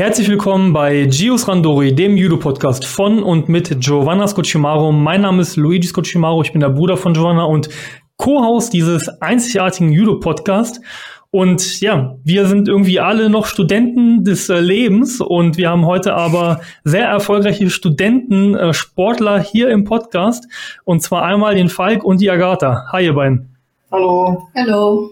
Herzlich willkommen bei Gios Randori, dem Judo-Podcast von und mit Giovanna Scocimaro. Mein Name ist Luigi Scocimaro, ich bin der Bruder von Giovanna und Co-Host dieses einzigartigen Judo-Podcasts. Und ja, wir sind irgendwie alle noch Studenten des äh, Lebens und wir haben heute aber sehr erfolgreiche Studenten, äh, Sportler hier im Podcast. Und zwar einmal den Falk und die Agatha. Hi, ihr beiden. Hallo. Hallo.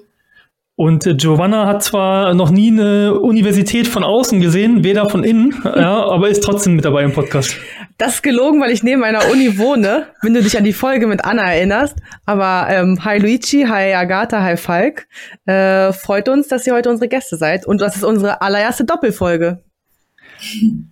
Und äh, Giovanna hat zwar noch nie eine Universität von außen gesehen, weder von innen, ja, aber ist trotzdem mit dabei im Podcast. Das ist gelogen, weil ich neben einer Uni wohne, wenn du dich an die Folge mit Anna erinnerst. Aber ähm, hi Luigi, hi Agatha, hi Falk. Äh, freut uns, dass ihr heute unsere Gäste seid. Und das ist unsere allererste Doppelfolge.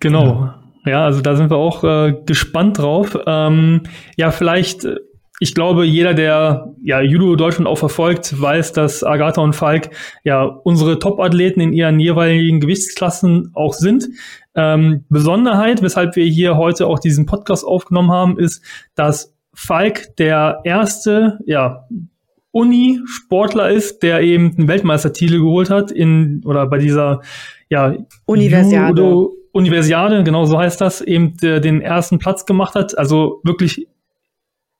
Genau. Ja, also da sind wir auch äh, gespannt drauf. Ähm, ja, vielleicht äh, ich glaube, jeder, der ja Judo Deutschland auch verfolgt, weiß, dass Agatha und Falk ja unsere Top-Athleten in ihren jeweiligen Gewichtsklassen auch sind. Ähm, Besonderheit, weshalb wir hier heute auch diesen Podcast aufgenommen haben, ist, dass Falk der erste, ja, Uni-Sportler ist, der eben einen Weltmeistertitel geholt hat in oder bei dieser ja Universiade. Judo Universiade, genau so heißt das, eben den ersten Platz gemacht hat. Also wirklich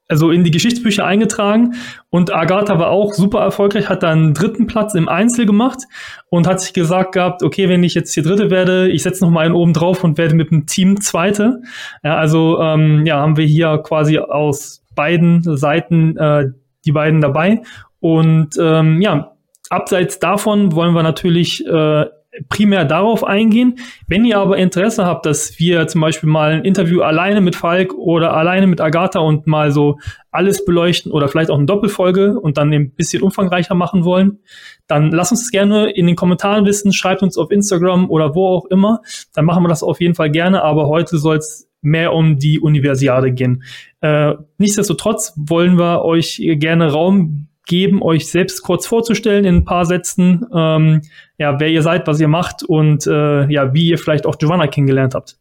also in die Geschichtsbücher eingetragen und Agatha war auch super erfolgreich, hat dann dritten Platz im Einzel gemacht und hat sich gesagt gehabt, okay, wenn ich jetzt hier Dritte werde, ich setze noch mal einen oben drauf und werde mit dem Team Zweite. Ja, also ähm, ja, haben wir hier quasi aus beiden Seiten äh, die beiden dabei und ähm, ja, abseits davon wollen wir natürlich äh, primär darauf eingehen. Wenn ihr aber Interesse habt, dass wir zum Beispiel mal ein Interview alleine mit Falk oder alleine mit Agatha und mal so alles beleuchten oder vielleicht auch eine Doppelfolge und dann ein bisschen umfangreicher machen wollen, dann lasst uns das gerne in den Kommentaren wissen, schreibt uns auf Instagram oder wo auch immer. Dann machen wir das auf jeden Fall gerne, aber heute soll es mehr um die Universiade gehen. Äh, nichtsdestotrotz wollen wir euch gerne Raum geben, euch selbst kurz vorzustellen in ein paar Sätzen, ähm, ja, wer ihr seid, was ihr macht und äh, ja, wie ihr vielleicht auch Giovanna kennengelernt habt.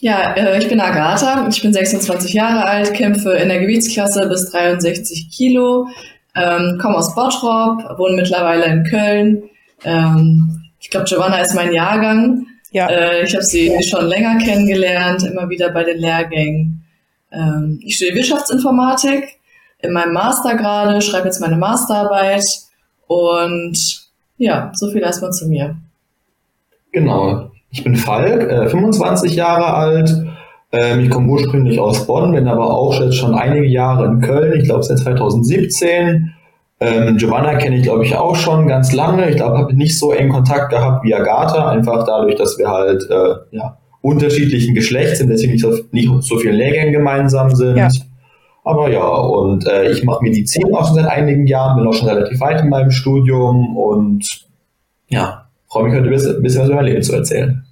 Ja, äh, ich bin Agatha, ich bin 26 Jahre alt, kämpfe in der Gewichtsklasse bis 63 Kilo, ähm, komme aus Bottrop, wohne mittlerweile in Köln. Ähm, ich glaube, Giovanna ist mein Jahrgang. Ja. Äh, ich habe sie schon länger kennengelernt, immer wieder bei den Lehrgängen. Ähm, ich studiere Wirtschaftsinformatik in meinem Master gerade, schreibe jetzt meine Masterarbeit und ja, so viel erstmal zu mir. Genau. Ich bin Falk, äh, 25 Jahre alt. Ähm, ich komme ursprünglich aus Bonn, bin aber auch jetzt schon einige Jahre in Köln. Ich glaube seit 2017. Ähm, Giovanna kenne ich, glaube ich, auch schon ganz lange. Ich glaube, habe nicht so eng Kontakt gehabt wie Agatha, einfach dadurch, dass wir halt äh, ja, unterschiedlichen Geschlechts sind, deswegen nicht so, nicht so vielen Lehrgängen gemeinsam sind. Ja. Aber ja, und äh, ich mache Medizin auch schon seit einigen Jahren, bin auch schon relativ weit in meinem Studium und ja, freue mich heute ein bisschen, ein bisschen was über mein Leben zu erzählen.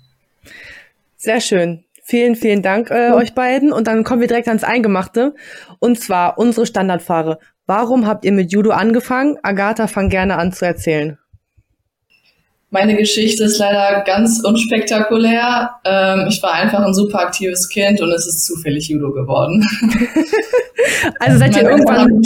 Sehr schön. Vielen, vielen Dank äh, ja. euch beiden. Und dann kommen wir direkt ans Eingemachte. Und zwar unsere Standardfrage. Warum habt ihr mit Judo angefangen? Agatha, fang gerne an zu erzählen. Meine Geschichte ist leider ganz unspektakulär. Ähm, ich war einfach ein super aktives Kind und es ist zufällig Judo geworden. also seid ihr irgendwann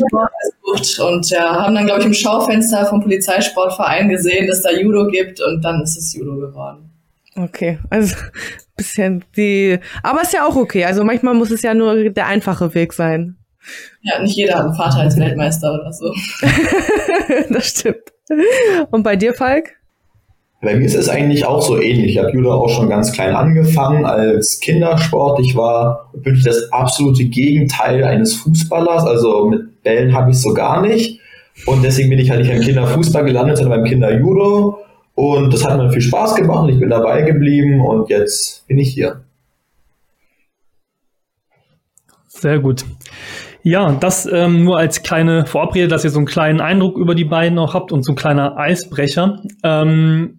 und ja, haben dann glaube ich im Schaufenster vom Polizeisportverein gesehen, dass da Judo gibt und dann ist es Judo geworden. Okay, also bisschen die, aber ist ja auch okay. Also manchmal muss es ja nur der einfache Weg sein. Ja, nicht jeder hat einen Vater als Weltmeister oder so. das stimmt. Und bei dir, Falk? Bei mir ist es eigentlich auch so ähnlich. Ich habe Judo auch schon ganz klein angefangen als Kindersport. Ich war wirklich das absolute Gegenteil eines Fußballers. Also mit Bällen habe ich so gar nicht. Und deswegen bin ich halt nicht beim Kinderfußball gelandet, sondern beim Kinderjudo. Und das hat mir viel Spaß gemacht. Ich bin dabei geblieben und jetzt bin ich hier. Sehr gut. Ja, das ähm, nur als kleine Vorabrede, dass ihr so einen kleinen Eindruck über die beiden auch habt und so ein kleiner Eisbrecher. Ähm,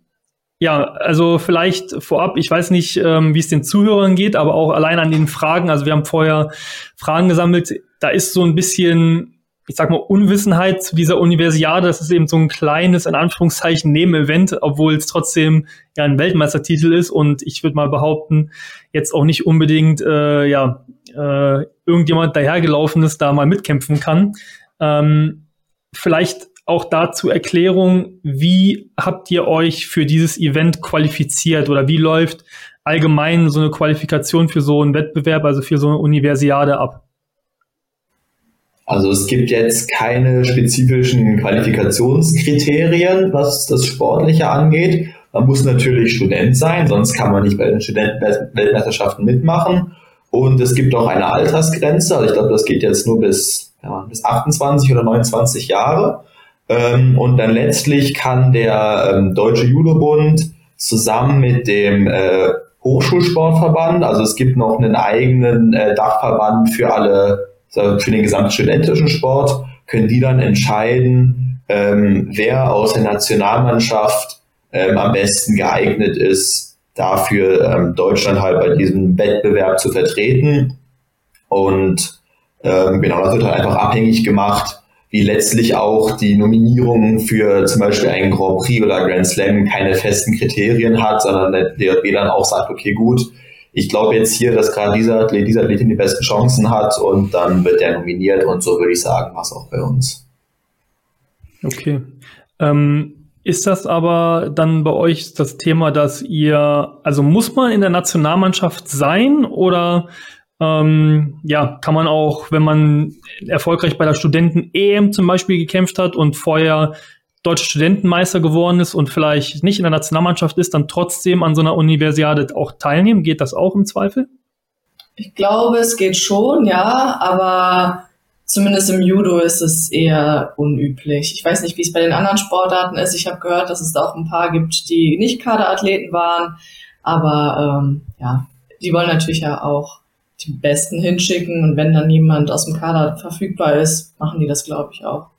ja, also vielleicht vorab, ich weiß nicht, ähm, wie es den Zuhörern geht, aber auch allein an den Fragen, also wir haben vorher Fragen gesammelt, da ist so ein bisschen, ich sag mal, Unwissenheit zu dieser Universiade, das ist eben so ein kleines, in Anführungszeichen, Nebenevent, obwohl es trotzdem ja ein Weltmeistertitel ist. Und ich würde mal behaupten, jetzt auch nicht unbedingt, äh, ja, äh, irgendjemand dahergelaufen ist, da mal mitkämpfen kann. Ähm, vielleicht auch dazu Erklärung, wie habt ihr euch für dieses Event qualifiziert oder wie läuft allgemein so eine Qualifikation für so einen Wettbewerb, also für so eine Universiade ab? Also es gibt jetzt keine spezifischen Qualifikationskriterien, was das Sportliche angeht. Man muss natürlich Student sein, sonst kann man nicht bei den Studentenweltmeisterschaften mitmachen. Und es gibt auch eine Altersgrenze, also ich glaube, das geht jetzt nur bis, ja, bis 28 oder 29 Jahre. Ähm, und dann letztlich kann der ähm, Deutsche Judobund zusammen mit dem äh, Hochschulsportverband, also es gibt noch einen eigenen äh, Dachverband für alle für den gesamten studentischen Sport, können die dann entscheiden, ähm, wer aus der Nationalmannschaft ähm, am besten geeignet ist, dafür ähm, Deutschland halt bei diesem Wettbewerb zu vertreten. Und ähm, genau, das wird halt einfach abhängig gemacht, wie letztlich auch die Nominierung für zum Beispiel einen Grand Prix oder Grand Slam keine festen Kriterien hat, sondern der DRB dann auch sagt, okay, gut, ich glaube jetzt hier, dass gerade dieser Athlet, diese Athletin die besten Chancen hat und dann wird der nominiert und so würde ich sagen, was auch bei uns. Okay. Ähm, ist das aber dann bei euch das Thema, dass ihr, also muss man in der Nationalmannschaft sein oder ähm, ja, kann man auch, wenn man erfolgreich bei der Studenten-EM zum Beispiel gekämpft hat und vorher deutscher Studentenmeister geworden ist und vielleicht nicht in der Nationalmannschaft ist, dann trotzdem an so einer Universiade auch teilnehmen? Geht das auch im Zweifel? Ich glaube, es geht schon, ja, aber zumindest im Judo ist es eher unüblich. Ich weiß nicht, wie es bei den anderen Sportarten ist. Ich habe gehört, dass es da auch ein paar gibt, die nicht Kaderathleten waren, aber ähm, ja, die wollen natürlich ja auch die Besten hinschicken und wenn dann jemand aus dem Kader verfügbar ist, machen die das, glaube ich, auch.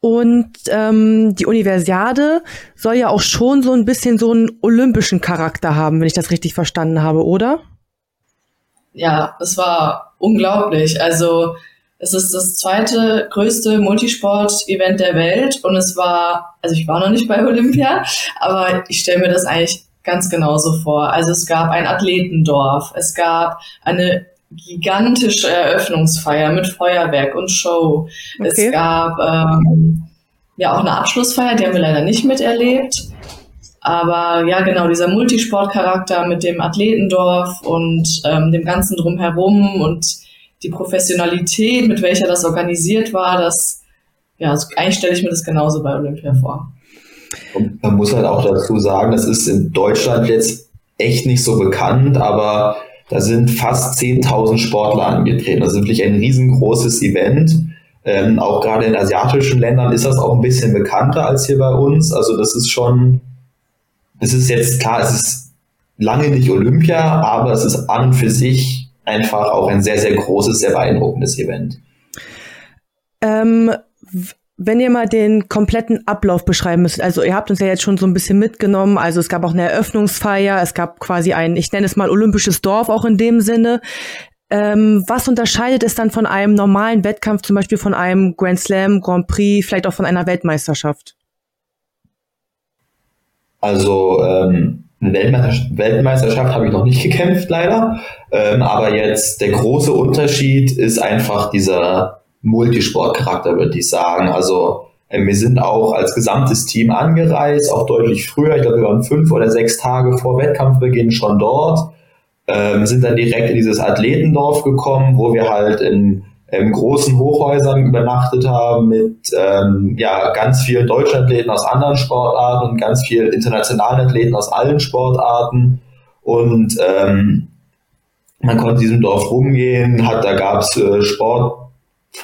Und ähm, die Universiade soll ja auch schon so ein bisschen so einen olympischen Charakter haben, wenn ich das richtig verstanden habe, oder? Ja, es war unglaublich. Also es ist das zweite größte Multisport-Event der Welt und es war, also ich war noch nicht bei Olympia, aber ich stelle mir das eigentlich ganz genauso vor. Also es gab ein Athletendorf, es gab eine gigantische Eröffnungsfeier mit Feuerwerk und Show. Okay. Es gab ähm, ja auch eine Abschlussfeier, die haben wir leider nicht miterlebt. Aber ja, genau, dieser Multisportcharakter mit dem Athletendorf und ähm, dem Ganzen drumherum und die Professionalität, mit welcher das organisiert war, das, ja, eigentlich stelle ich mir das genauso bei Olympia vor. Und man muss halt auch dazu sagen, das ist in Deutschland jetzt echt nicht so bekannt, aber da sind fast 10.000 Sportler angetreten. Das ist wirklich ein riesengroßes Event. Ähm, auch gerade in asiatischen Ländern ist das auch ein bisschen bekannter als hier bei uns. Also das ist schon, es ist jetzt klar, es ist lange nicht Olympia, aber es ist an und für sich einfach auch ein sehr, sehr großes, sehr beeindruckendes Event. Ähm, wenn ihr mal den kompletten Ablauf beschreiben müsst, also ihr habt uns ja jetzt schon so ein bisschen mitgenommen, also es gab auch eine Eröffnungsfeier, es gab quasi ein, ich nenne es mal olympisches Dorf auch in dem Sinne. Ähm, was unterscheidet es dann von einem normalen Wettkampf, zum Beispiel von einem Grand Slam, Grand Prix, vielleicht auch von einer Weltmeisterschaft? Also ähm, eine Weltmeisterschaft, habe ich noch nicht gekämpft, leider. Ähm, aber jetzt der große Unterschied ist einfach dieser Multisportcharakter, würde ich sagen. Also äh, wir sind auch als gesamtes Team angereist, auch deutlich früher. Ich glaube, wir waren fünf oder sechs Tage vor Wettkampfbeginn schon dort. Ähm, sind dann direkt in dieses Athletendorf gekommen, wo wir halt in, in großen Hochhäusern übernachtet haben mit ähm, ja, ganz vielen deutschen Athleten aus anderen Sportarten und ganz vielen internationalen Athleten aus allen Sportarten. Und ähm, man konnte in diesem Dorf rumgehen, hat, da gab es äh, Sport,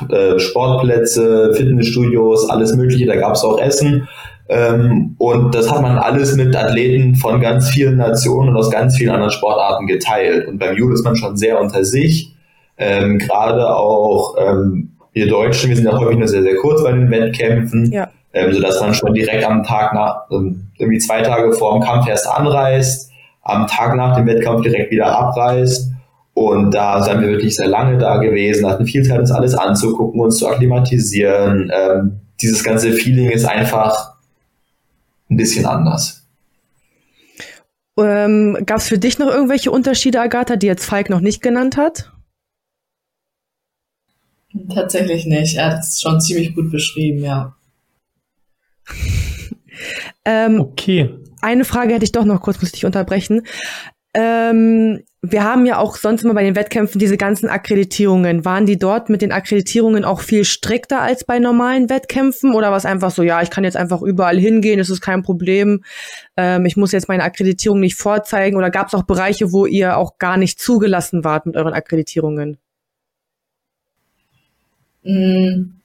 äh, Sportplätze, Fitnessstudios, alles Mögliche, da gab es auch Essen. Ähm, und das hat man alles mit Athleten von ganz vielen Nationen und aus ganz vielen anderen Sportarten geteilt. Und beim Judo ist man schon sehr unter sich. Ähm, Gerade auch ähm, wir Deutschen, wir sind ja häufig nur sehr, sehr kurz bei den Wettkämpfen, ja. ähm, sodass man schon direkt am Tag nach, ähm, irgendwie zwei Tage vor dem Kampf erst anreist, am Tag nach dem Wettkampf direkt wieder abreist und da sind wir wirklich sehr lange da gewesen, hatten viel Zeit, uns alles anzugucken, uns zu akklimatisieren. Ähm, dieses ganze Feeling ist einfach ein bisschen anders. Ähm, Gab es für dich noch irgendwelche Unterschiede, Agatha, die jetzt Falk noch nicht genannt hat? Tatsächlich nicht. Er hat es schon ziemlich gut beschrieben, ja. ähm, okay. Eine Frage hätte ich doch noch kurz, muss ich dich unterbrechen. Ähm, wir haben ja auch sonst immer bei den Wettkämpfen diese ganzen Akkreditierungen. Waren die dort mit den Akkreditierungen auch viel strikter als bei normalen Wettkämpfen? Oder war es einfach so, ja, ich kann jetzt einfach überall hingehen, das ist kein Problem. Ähm, ich muss jetzt meine Akkreditierung nicht vorzeigen. Oder gab es auch Bereiche, wo ihr auch gar nicht zugelassen wart mit euren Akkreditierungen? Mm,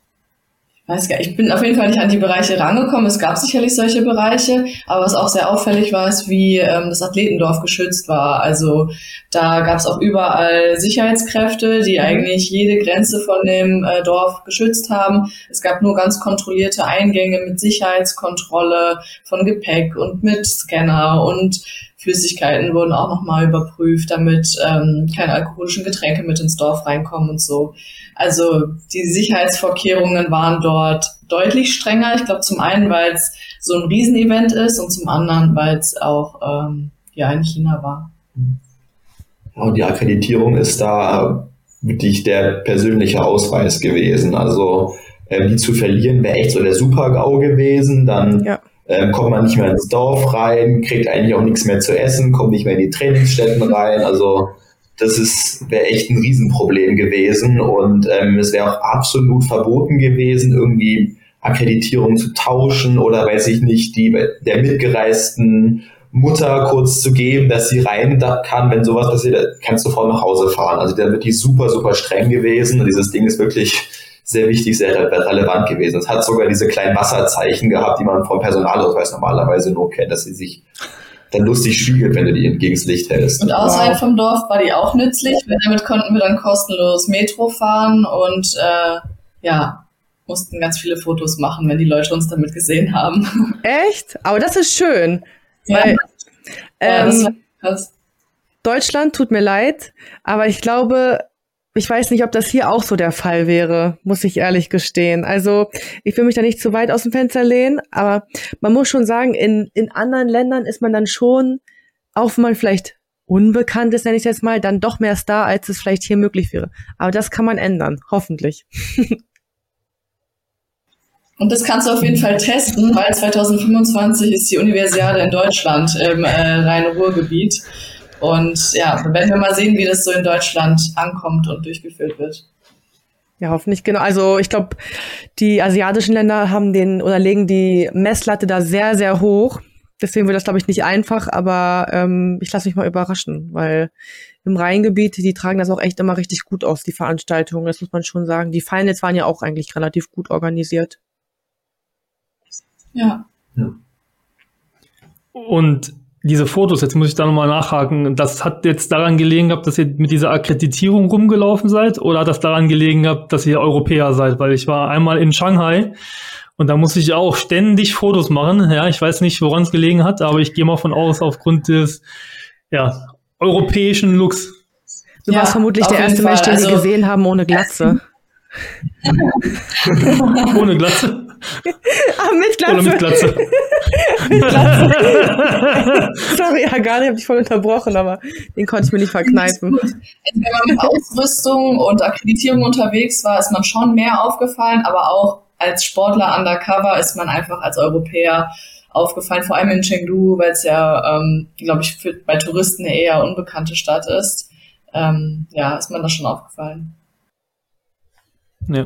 weiß gar, ich bin auf jeden Fall nicht an die Bereiche rangekommen. Es gab sicherlich solche Bereiche, aber was auch sehr auffällig war, ist, wie ähm, das Athletendorf geschützt war. Also da gab es auch überall Sicherheitskräfte, die mhm. eigentlich jede Grenze von dem äh, Dorf geschützt haben. Es gab nur ganz kontrollierte Eingänge mit Sicherheitskontrolle von Gepäck und mit Scanner und Flüssigkeiten wurden auch nochmal überprüft, damit ähm, keine alkoholischen Getränke mit ins Dorf reinkommen und so. Also die Sicherheitsvorkehrungen waren dort deutlich strenger. Ich glaube zum einen, weil es so ein Riesenevent ist und zum anderen, weil es auch ähm, ja in China war. Und die Akkreditierung ist da wirklich der persönliche Ausweis gewesen. Also äh, die zu verlieren wäre echt so der Super-GAU gewesen. Dann ja. Ähm, kommt man nicht mehr ins Dorf rein, kriegt eigentlich auch nichts mehr zu essen, kommt nicht mehr in die Trainingsstätten rein. Also das wäre echt ein Riesenproblem gewesen und ähm, es wäre auch absolut verboten gewesen, irgendwie Akkreditierung zu tauschen oder weiß ich nicht, die der mitgereisten Mutter kurz zu geben, dass sie rein kann, wenn sowas passiert, kannst du sofort nach Hause fahren. Also der wird die super, super streng gewesen und dieses Ding ist wirklich sehr wichtig, sehr relevant gewesen. Es hat sogar diese kleinen Wasserzeichen gehabt, die man vom Personalausweis normalerweise nur kennt, dass sie sich dann lustig spiegelt, wenn du die entgegens Licht hältst. Und außerhalb wow. vom Dorf war die auch nützlich, weil damit konnten wir dann kostenlos Metro fahren und äh, ja, mussten ganz viele Fotos machen, wenn die Leute uns damit gesehen haben. Echt? Aber das ist schön. Ja. Weil, ähm, ja, Deutschland tut mir leid, aber ich glaube, ich weiß nicht, ob das hier auch so der Fall wäre, muss ich ehrlich gestehen. Also ich will mich da nicht zu weit aus dem Fenster lehnen, aber man muss schon sagen, in, in anderen Ländern ist man dann schon, auch wenn man vielleicht unbekannt ist, nenne ich jetzt mal, dann doch mehr Star, als es vielleicht hier möglich wäre. Aber das kann man ändern, hoffentlich. Und das kannst du auf jeden Fall testen, weil 2025 ist die Universiade in Deutschland im äh, Rhein-Ruhr-Gebiet. Und ja, dann werden wir mal sehen, wie das so in Deutschland ankommt und durchgeführt wird. Ja, hoffentlich genau. Also ich glaube, die asiatischen Länder haben den oder legen die Messlatte da sehr, sehr hoch. Deswegen wird das, glaube ich, nicht einfach, aber ähm, ich lasse mich mal überraschen, weil im Rheingebiet, die tragen das auch echt immer richtig gut aus, die Veranstaltungen, das muss man schon sagen. Die Finals waren ja auch eigentlich relativ gut organisiert. Ja. ja. Und diese Fotos, jetzt muss ich da nochmal nachhaken, das hat jetzt daran gelegen gehabt, dass ihr mit dieser Akkreditierung rumgelaufen seid oder hat das daran gelegen gehabt, dass ihr Europäer seid? Weil ich war einmal in Shanghai und da musste ich auch ständig Fotos machen. Ja, ich weiß nicht, woran es gelegen hat, aber ich gehe mal von aus, aufgrund des ja, europäischen Looks. Du ja, warst vermutlich der erste Mensch, den also, wir gesehen haben ohne Glatze. ohne Glatze? Ah, mit Glatze. Oder mit Glatze. mit Glatze. Sorry, Agane, ich habe dich voll unterbrochen, aber den konnte ich mir nicht verkneifen. Wenn man mit Ausrüstung und Akkreditierung unterwegs war, ist man schon mehr aufgefallen, aber auch als Sportler undercover ist man einfach als Europäer aufgefallen, vor allem in Chengdu, weil es ja, ähm, glaube ich, für, bei Touristen eine eher unbekannte Stadt ist. Ähm, ja, ist man da schon aufgefallen. Ja.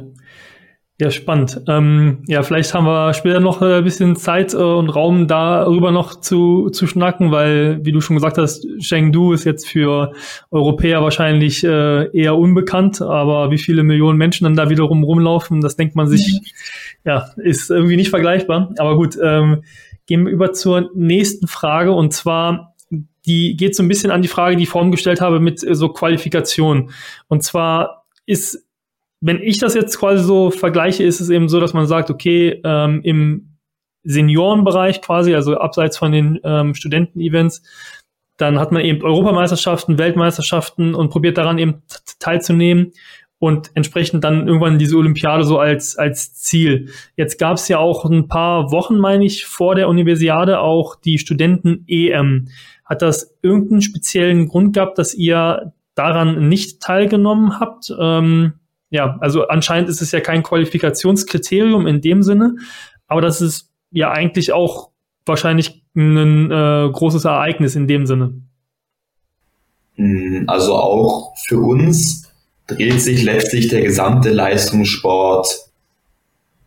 Ja, spannend. Ähm, ja, vielleicht haben wir später noch ein bisschen Zeit äh, und Raum darüber noch zu, zu schnacken, weil, wie du schon gesagt hast, Chengdu ist jetzt für Europäer wahrscheinlich äh, eher unbekannt, aber wie viele Millionen Menschen dann da wiederum rumlaufen, das denkt man sich, ja, ist irgendwie nicht vergleichbar. Aber gut, ähm, gehen wir über zur nächsten Frage und zwar, die geht so ein bisschen an die Frage, die ich vorhin gestellt habe mit äh, so Qualifikation. Und zwar ist wenn ich das jetzt quasi so vergleiche, ist es eben so, dass man sagt, okay, ähm, im Seniorenbereich quasi, also abseits von den ähm, Studenten-Events, dann hat man eben Europameisterschaften, Weltmeisterschaften und probiert daran eben teilzunehmen und entsprechend dann irgendwann diese Olympiade so als, als Ziel. Jetzt gab es ja auch ein paar Wochen, meine ich, vor der Universiade auch die Studenten-EM. Hat das irgendeinen speziellen Grund gehabt, dass ihr daran nicht teilgenommen habt? Ähm, ja, also anscheinend ist es ja kein Qualifikationskriterium in dem Sinne, aber das ist ja eigentlich auch wahrscheinlich ein äh, großes Ereignis in dem Sinne. Hm, also auch für uns dreht sich letztlich der gesamte Leistungssport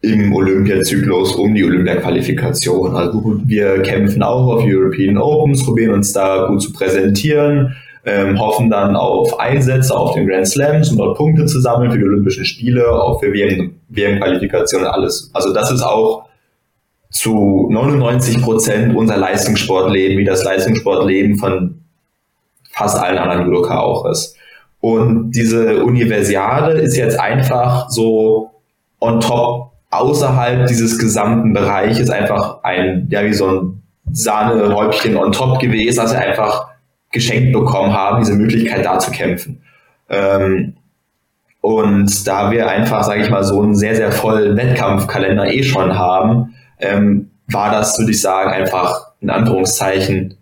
im Olympiazyklus um die Olympia-Qualifikation. Also wir kämpfen auch auf European Opens, probieren uns da gut zu präsentieren, ähm, hoffen dann auf Einsätze auf den Grand Slams, um dort Punkte zu sammeln für die Olympischen Spiele, auch für WM-Qualifikation alles. Also das ist auch zu 99 Prozent unser Leistungssportleben, wie das Leistungssportleben von fast allen anderen Judoka auch ist. Und diese Universiade ist jetzt einfach so on top außerhalb dieses gesamten Bereiches einfach ein, ja, wie so ein Sahnehäubchen on top gewesen, dass wir einfach geschenkt bekommen haben, diese Möglichkeit da zu kämpfen. Ähm, und da wir einfach, sage ich mal, so einen sehr, sehr vollen Wettkampfkalender eh schon haben, ähm, war das, würde ich sagen, einfach in Anführungszeichen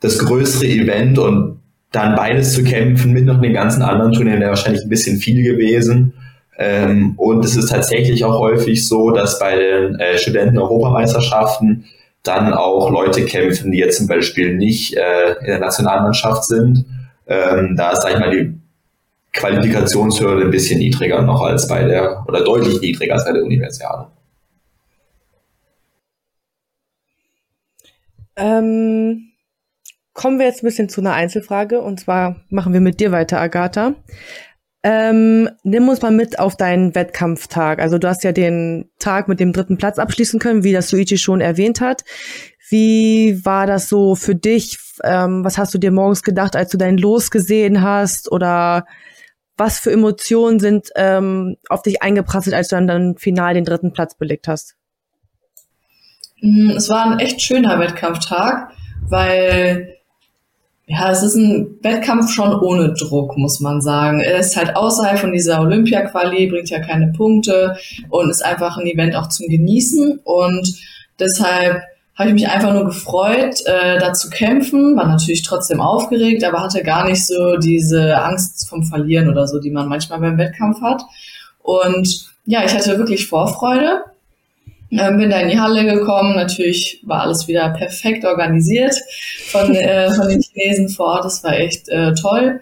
das größere Event und dann beides zu kämpfen mit noch den ganzen anderen Turnieren wäre wahrscheinlich ein bisschen viel gewesen. Ähm, und es ist tatsächlich auch häufig so, dass bei den äh, Studenten-Europameisterschaften dann auch Leute kämpfen, die jetzt zum Beispiel nicht äh, in der Nationalmannschaft sind. Ähm, da ist, sag ich mal, die Qualifikationshürde ein bisschen niedriger noch als bei der, oder deutlich niedriger als bei der Universiade. Ähm, kommen wir jetzt ein bisschen zu einer Einzelfrage und zwar machen wir mit dir weiter, Agatha. Ähm, nimm uns mal mit auf deinen Wettkampftag. Also du hast ja den Tag mit dem dritten Platz abschließen können, wie das Suichi schon erwähnt hat. Wie war das so für dich? Ähm, was hast du dir morgens gedacht, als du dein Los gesehen hast? Oder was für Emotionen sind ähm, auf dich eingeprasselt, als du dann, dann final den dritten Platz belegt hast? Mm, es war ein echt schöner Wettkampftag, weil ja, es ist ein Wettkampf schon ohne Druck, muss man sagen. Er ist halt außerhalb von dieser Olympia-Quali, bringt ja keine Punkte und ist einfach ein Event auch zum Genießen. Und deshalb habe ich mich einfach nur gefreut, äh, da zu kämpfen, war natürlich trotzdem aufgeregt, aber hatte gar nicht so diese Angst vom Verlieren oder so, die man manchmal beim Wettkampf hat. Und ja, ich hatte wirklich Vorfreude ähm, bin da in die Halle gekommen. Natürlich war alles wieder perfekt organisiert von, äh, von den Chinesen vor Ort. Das war echt äh, toll.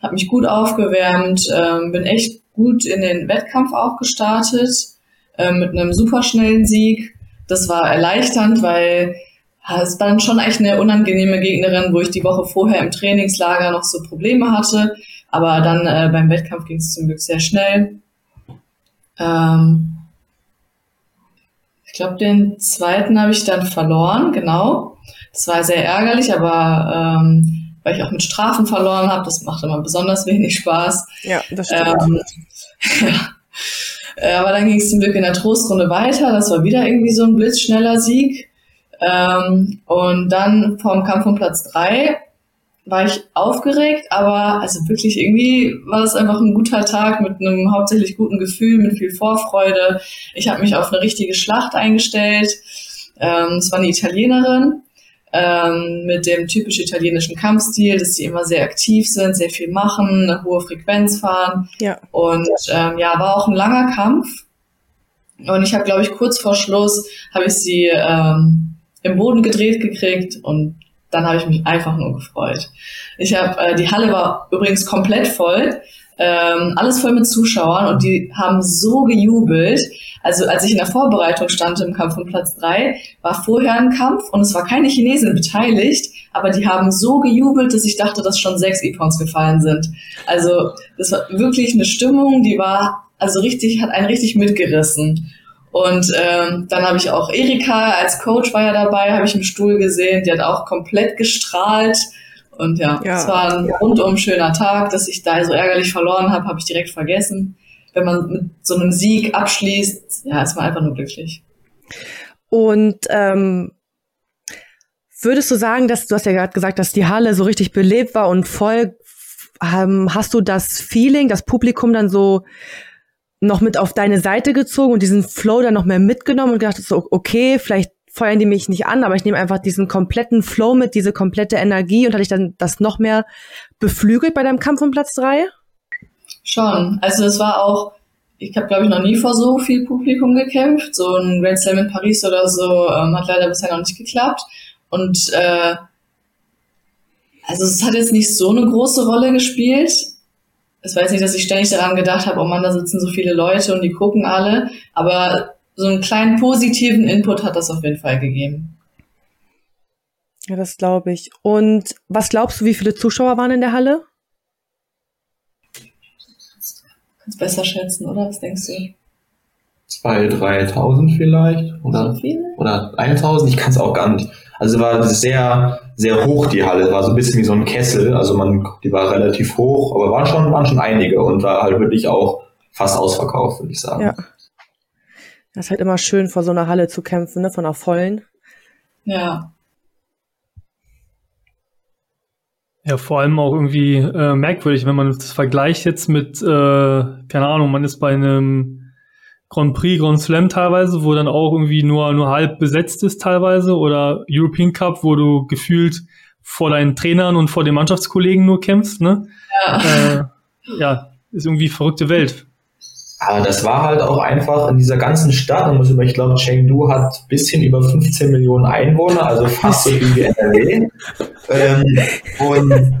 Hab mich gut aufgewärmt, ähm, bin echt gut in den Wettkampf auch gestartet äh, mit einem superschnellen Sieg. Das war erleichternd, weil es dann schon echt eine unangenehme Gegnerin, wo ich die Woche vorher im Trainingslager noch so Probleme hatte. Aber dann äh, beim Wettkampf ging es zum Glück sehr schnell. Ähm, ich glaube, den zweiten habe ich dann verloren, genau. Das war sehr ärgerlich, aber ähm, weil ich auch mit Strafen verloren habe, das macht immer besonders wenig Spaß. Ja, das stimmt. Ähm, ja. Aber dann ging es zum Glück in der Trostrunde weiter. Das war wieder irgendwie so ein blitzschneller Sieg. Ähm, und dann vom Kampf um Platz drei war ich aufgeregt, aber also wirklich irgendwie war das einfach ein guter Tag mit einem hauptsächlich guten Gefühl, mit viel Vorfreude. Ich habe mich auf eine richtige Schlacht eingestellt. Ähm, es war eine Italienerin ähm, mit dem typisch italienischen Kampfstil, dass sie immer sehr aktiv sind, sehr viel machen, eine hohe Frequenz fahren. Ja. Und ähm, ja, war auch ein langer Kampf. Und ich habe, glaube ich, kurz vor Schluss habe ich sie ähm, im Boden gedreht gekriegt und dann habe ich mich einfach nur gefreut. Ich habe äh, die Halle war übrigens komplett voll, ähm, alles voll mit Zuschauern und die haben so gejubelt. Also als ich in der Vorbereitung stand im Kampf von Platz drei, war vorher ein Kampf und es war keine Chinesin beteiligt, aber die haben so gejubelt, dass ich dachte, dass schon sechs Epons gefallen sind. Also das war wirklich eine Stimmung, die war also richtig, hat einen richtig mitgerissen. Und ähm, dann habe ich auch Erika als Coach war ja dabei, habe ich im Stuhl gesehen, die hat auch komplett gestrahlt. Und ja, ja. es war ein rundum schöner Tag, dass ich da so ärgerlich verloren habe, habe ich direkt vergessen. Wenn man mit so einem Sieg abschließt, ja, ist man einfach nur glücklich. Und ähm, würdest du sagen, dass du hast ja gerade gesagt, dass die Halle so richtig belebt war und voll, ähm, hast du das Feeling, das Publikum dann so noch mit auf deine Seite gezogen und diesen Flow dann noch mehr mitgenommen und gedacht, so, okay, vielleicht feuern die mich nicht an, aber ich nehme einfach diesen kompletten Flow mit, diese komplette Energie und hatte ich dann das noch mehr beflügelt bei deinem Kampf um Platz drei? Schon. Also es war auch ich habe, glaube ich, noch nie vor so viel Publikum gekämpft. So ein Grand Slam in Paris oder so ähm, hat leider bisher noch nicht geklappt. Und äh, also es hat jetzt nicht so eine große Rolle gespielt. Es weiß nicht, dass ich ständig daran gedacht habe, oh Mann, da sitzen so viele Leute und die gucken alle. Aber so einen kleinen positiven Input hat das auf jeden Fall gegeben. Ja, das glaube ich. Und was glaubst du, wie viele Zuschauer waren in der Halle? Kannst besser schätzen, oder? Was denkst du? 2.000, 3.000 vielleicht? Oder, So oder 1.000? Ich kann es auch gar nicht. Also war sehr, sehr hoch die Halle. War so ein bisschen wie so ein Kessel. Also man, die war relativ hoch, aber waren schon, waren schon einige und war halt wirklich auch fast ausverkauft, würde ich sagen. Ja. Das ist halt immer schön, vor so einer Halle zu kämpfen, ne? von einer vollen. Ja. Ja, vor allem auch irgendwie äh, merkwürdig, wenn man das vergleicht jetzt mit, äh, keine Ahnung, man ist bei einem Grand Prix, Grand Slam teilweise, wo dann auch irgendwie nur, nur halb besetzt ist teilweise oder European Cup, wo du gefühlt vor deinen Trainern und vor den Mannschaftskollegen nur kämpfst, ne? Ja. Äh, ja, ist irgendwie verrückte Welt. Aber das war halt auch einfach in dieser ganzen Stadt, man muss über, ich glaube, Chengdu hat ein bisschen über 15 Millionen Einwohner, also fast so viel wie NRW. ähm, und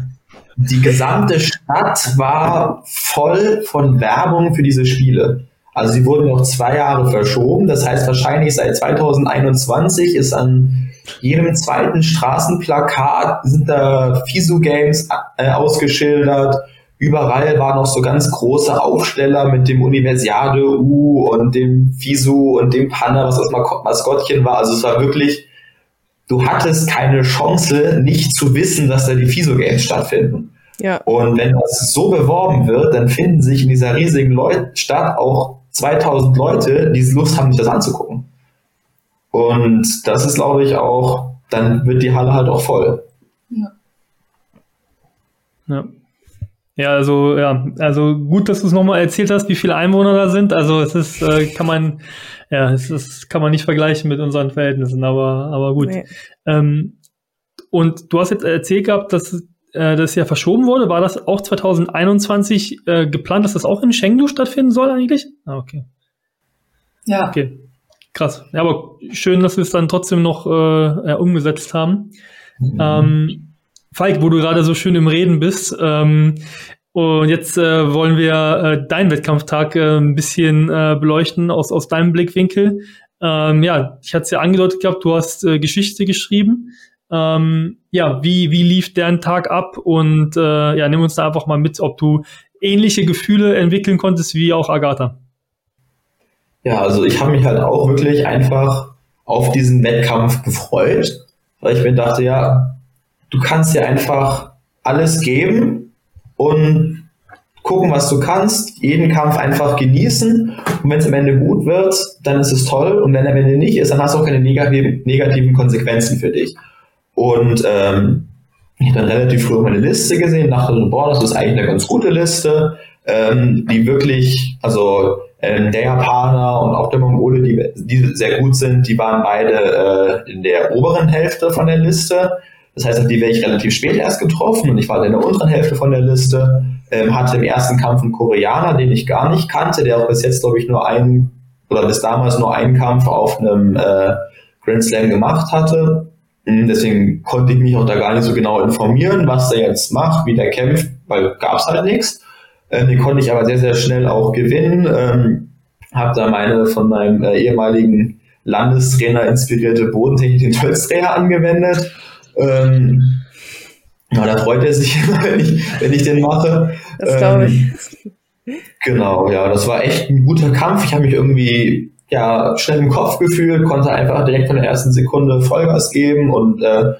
die gesamte Stadt war voll von Werbung für diese Spiele. Also sie wurden noch zwei Jahre verschoben. Das heißt, wahrscheinlich seit 2021 ist an jedem zweiten Straßenplakat sind da FISU Games äh, ausgeschildert. Überall waren noch so ganz große Aufsteller mit dem Universiade U und dem FISU und dem Panda, was das Maskottchen war. Also es war wirklich, du hattest keine Chance, nicht zu wissen, dass da die FISU Games stattfinden. Ja. Und wenn das so beworben wird, dann finden sich in dieser riesigen Leu Stadt auch 2000 Leute, die Lust haben, sich das anzugucken. Und das ist, glaube ich, auch, dann wird die Halle halt auch voll. Ja. Ja, also ja, also gut, dass du es nochmal erzählt hast, wie viele Einwohner da sind. Also es ist, äh, kann man, ja, es ist, kann man nicht vergleichen mit unseren Verhältnissen, aber, aber gut. Nee. Ähm, und du hast jetzt erzählt gehabt, dass äh, das ja verschoben wurde. War das auch 2021 äh, geplant, dass das auch in Chengdu stattfinden soll eigentlich? Ah, okay. Ja. Okay. Krass. Ja, aber schön, dass wir es dann trotzdem noch äh, ja, umgesetzt haben. Ähm, Falk, wo du gerade so schön im Reden bist, ähm, und jetzt äh, wollen wir äh, deinen Wettkampftag äh, ein bisschen äh, beleuchten aus, aus deinem Blickwinkel. Ähm, ja, ich hatte es ja angedeutet gehabt, du hast äh, Geschichte geschrieben. Ähm, ja, wie, wie lief dein Tag ab? Und äh, ja, nimm uns da einfach mal mit, ob du ähnliche Gefühle entwickeln konntest wie auch Agatha. Ja, also ich habe mich halt auch wirklich einfach auf diesen Wettkampf gefreut, weil ich mir dachte, ja, du kannst dir einfach alles geben und gucken, was du kannst, jeden Kampf einfach genießen und wenn es am Ende gut wird, dann ist es toll und wenn am Ende nicht ist, dann hast du auch keine negativen Konsequenzen für dich. Und ähm, ich habe dann relativ früh meine Liste gesehen, dachte so, boah, das ist eigentlich eine ganz gute Liste, ähm, die wirklich, also ähm, der Japaner und auch der Mongole, die, die sehr gut sind, die waren beide äh, in der oberen Hälfte von der Liste. Das heißt, die wäre ich relativ spät erst getroffen und ich war in der unteren Hälfte von der Liste, ähm, hatte im ersten Kampf einen Koreaner, den ich gar nicht kannte, der auch bis jetzt, glaube ich, nur einen oder bis damals nur einen Kampf auf einem äh, Grand Slam gemacht hatte. Mhm, Deswegen konnte ich mich auch da gar nicht so genau informieren, was der jetzt macht, wie der kämpft, weil gab es halt nichts. Äh, den konnte ich aber sehr, sehr schnell auch gewinnen. Ähm, habe da meine von meinem äh, ehemaligen Landestrainer inspirierte Bodentechnik, den Tölzdreher, angewendet. Ähm, da freut er sich immer, wenn ich, wenn ich den mache. Das glaube ich. Ähm, Genau, ja, das war echt ein guter Kampf. Ich habe mich irgendwie ja schnell im Kopf gefühlt, konnte einfach direkt von der ersten Sekunde Vollgas geben und äh,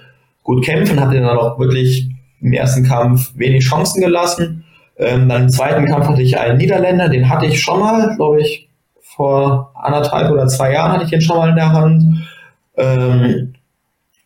gut kämpfen. Hatte dann auch wirklich im ersten Kampf wenig Chancen gelassen. Ähm, dann im zweiten Kampf hatte ich einen Niederländer, den hatte ich schon mal, glaube ich, vor anderthalb oder zwei Jahren hatte ich den schon mal in der Hand. Ähm,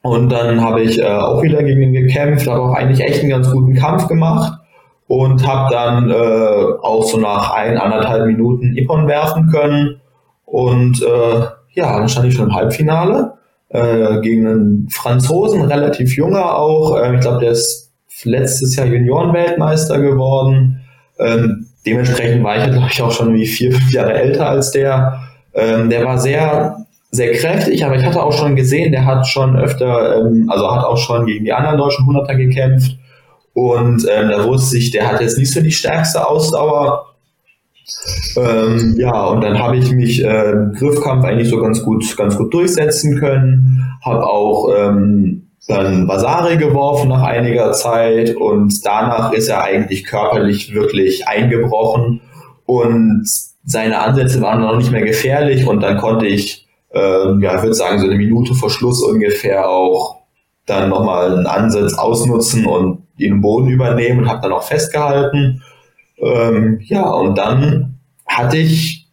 und dann habe ich äh, auch wieder gegen ihn gekämpft, habe auch eigentlich echt einen ganz guten Kampf gemacht und habe dann äh, auch so nach ein, anderthalb Minuten Ippon werfen können. Und äh, ja, dann stand ich schon im Halbfinale äh, gegen einen Franzosen, relativ junger auch. Äh, ich glaube, der ist letztes Jahr Juniorenweltmeister geworden. Ähm, dementsprechend war ich glaube ich, auch schon wie vier, fünf Jahre älter als der. Ähm, der war sehr, sehr kräftig, aber ich hatte auch schon gesehen, der hat schon öfter, ähm, also hat auch schon gegen die anderen deutschen Hunderter gekämpft. Und ähm, da wusste ich, der hat jetzt nicht so die stärkste Ausdauer. Ähm, ja, und dann habe ich mich äh, im Griffkampf eigentlich so ganz gut, ganz gut durchsetzen können. Habe auch ähm, dann Vasari geworfen nach einiger Zeit und danach ist er eigentlich körperlich wirklich eingebrochen und seine Ansätze waren noch nicht mehr gefährlich und dann konnte ich, ähm, ja, ich würde sagen, so eine Minute vor Schluss ungefähr auch dann nochmal einen Ansatz ausnutzen und den Boden übernehmen und habe dann auch festgehalten. Ähm, ja, und dann hatte ich,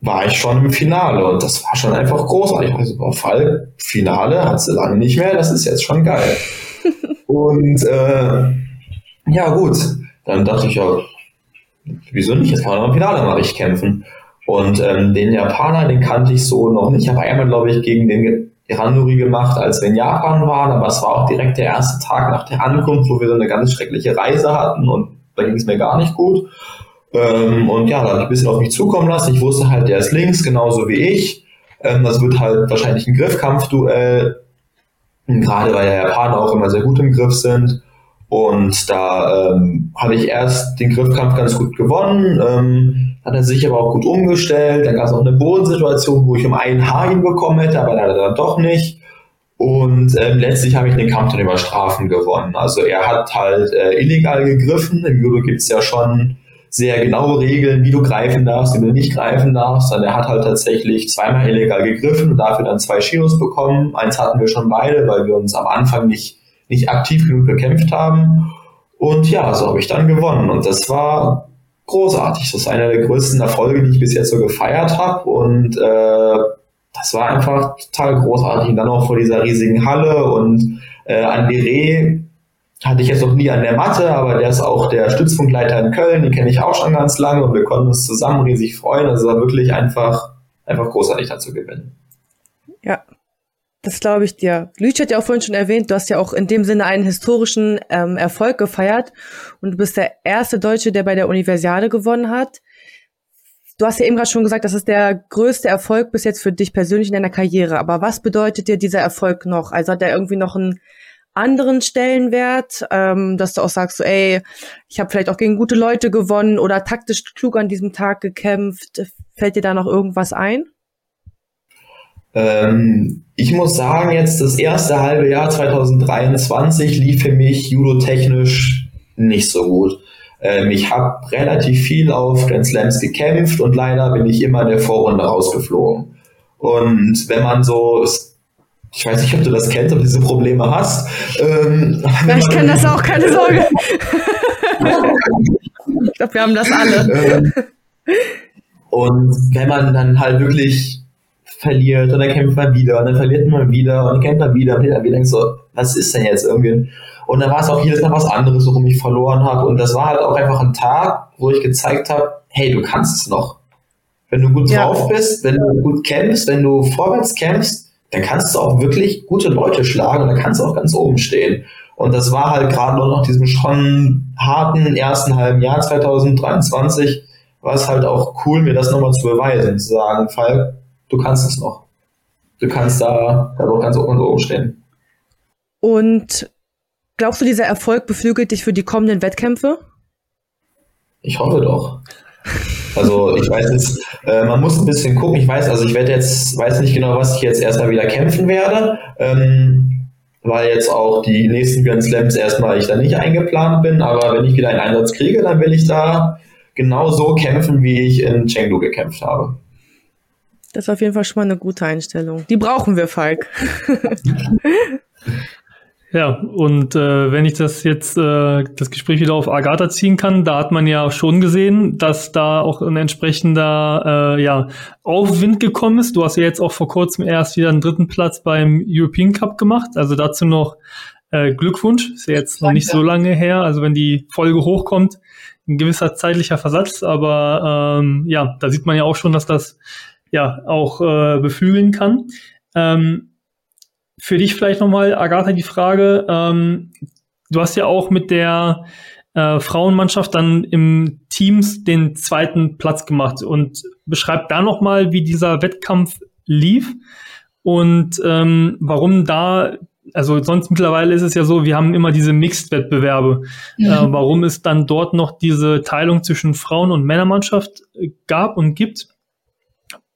war ich schon im Finale und das war schon einfach großartig. Also, boah, Fall, Finale hat sie lange nicht mehr, das ist jetzt schon geil. und äh, ja, gut, dann dachte ich ja, wieso nicht? Jetzt kann man noch im Finale mal richtig kämpfen. Und ähm, den Japaner, den kannte ich so noch nicht. Ich habe einmal, glaube ich, gegen den Iranuri gemacht, als wir in Japan waren, aber es war auch direkt der erste Tag nach der Ankunft, wo wir so eine ganz schreckliche Reise hatten und da ging es mir gar nicht gut. Ähm, und ja, da habe ich ein bisschen auf mich zukommen lassen. Ich wusste halt, der ist links, genauso wie ich. Ähm, das wird halt wahrscheinlich ein Griffkampfduell, gerade weil ja Japaner auch immer sehr gut im Griff sind. Und da ähm, habe ich erst den Griffkampf ganz gut gewonnen, ähm, hat er sich aber auch gut umgestellt. Dann gab es auch eine Bodensituation, wo ich um ein Haar hinbekommen hätte, aber leider dann doch nicht. Und ähm, letztlich habe ich den Kampf dann über Strafen gewonnen. Also er hat halt äh, illegal gegriffen. Im Judo gibt es ja schon sehr genaue Regeln, wie du greifen darfst, wie du nicht greifen darfst. Und er hat halt tatsächlich zweimal illegal gegriffen und dafür dann zwei Shinos bekommen. Eins hatten wir schon beide, weil wir uns am Anfang nicht nicht aktiv genug bekämpft haben. Und ja, so habe ich dann gewonnen. Und das war großartig. Das ist einer der größten Erfolge, die ich bis jetzt so gefeiert habe. Und äh, das war einfach total großartig. Und dann auch vor dieser riesigen Halle und äh, Andi Reh hatte ich jetzt noch nie an der Matte, aber der ist auch der Stützpunktleiter in Köln, den kenne ich auch schon ganz lange und wir konnten uns zusammen riesig freuen. Also war wirklich einfach, einfach großartig dazu gewinnen. Ja, das glaube ich dir. Lütsch hat ja auch vorhin schon erwähnt, du hast ja auch in dem Sinne einen historischen ähm, Erfolg gefeiert und du bist der erste Deutsche, der bei der Universiade gewonnen hat. Du hast ja eben gerade schon gesagt, das ist der größte Erfolg bis jetzt für dich persönlich in deiner Karriere. Aber was bedeutet dir dieser Erfolg noch? Also hat er irgendwie noch einen anderen Stellenwert, ähm, dass du auch sagst, so, ey, ich habe vielleicht auch gegen gute Leute gewonnen oder taktisch klug an diesem Tag gekämpft. Fällt dir da noch irgendwas ein? Ähm, ich muss sagen, jetzt das erste halbe Jahr 2023 lief für mich judo-technisch nicht so gut. Ähm, ich habe relativ viel auf Grand Slams gekämpft und leider bin ich immer in der Vorrunde rausgeflogen. Und wenn man so ich weiß nicht, ob du das kennst, ob du diese Probleme hast. Ähm, ja, ich kenne das auch, keine Sorge. ich glaube, wir haben das alle. Ähm, und wenn man dann halt wirklich verliert und dann kämpft man wieder und dann verliert man wieder und dann kämpft man wieder und dann wieder so, was ist denn jetzt irgendwie? Und dann war es auch jedes Mal was anderes, worum ich verloren habe und das war halt auch einfach ein Tag, wo ich gezeigt habe, hey, du kannst es noch. Wenn du gut ja. drauf bist, wenn du gut kämpfst, wenn du vorwärts kämpfst, dann kannst du auch wirklich gute Leute schlagen und dann kannst du auch ganz oben stehen. Und das war halt gerade nur noch diesem schon harten ersten halben Jahr 2023, war es halt auch cool, mir das nochmal zu beweisen, zu sagen, Falk, du kannst es noch. Du kannst da, da ganz oben so stehen. Und glaubst du, dieser Erfolg beflügelt dich für die kommenden Wettkämpfe? Ich hoffe doch. Also ich weiß jetzt, äh, man muss ein bisschen gucken. Ich weiß, also ich werde jetzt, weiß nicht genau, was ich jetzt erstmal wieder kämpfen werde, ähm, weil jetzt auch die nächsten Grand Slams erstmal ich da nicht eingeplant bin. Aber wenn ich wieder einen Einsatz kriege, dann will ich da genau so kämpfen, wie ich in Chengdu gekämpft habe. Das ist auf jeden Fall schon mal eine gute Einstellung. Die brauchen wir, Falk. ja, und äh, wenn ich das jetzt, äh, das Gespräch wieder auf Agatha ziehen kann, da hat man ja schon gesehen, dass da auch ein entsprechender äh, ja, Aufwind gekommen ist. Du hast ja jetzt auch vor kurzem erst wieder einen dritten Platz beim European Cup gemacht. Also dazu noch äh, Glückwunsch. Ist ja jetzt noch nicht so lange her. Also wenn die Folge hochkommt, ein gewisser zeitlicher Versatz. Aber ähm, ja, da sieht man ja auch schon, dass das ja auch äh, beflügeln kann. Ähm, für dich vielleicht nochmal, Agatha, die Frage, ähm, du hast ja auch mit der äh, Frauenmannschaft dann im Teams den zweiten Platz gemacht und beschreibt da nochmal, wie dieser Wettkampf lief und ähm, warum da also sonst mittlerweile ist es ja so, wir haben immer diese Mixed-Wettbewerbe. Mhm. Äh, warum es dann dort noch diese Teilung zwischen Frauen- und Männermannschaft äh, gab und gibt.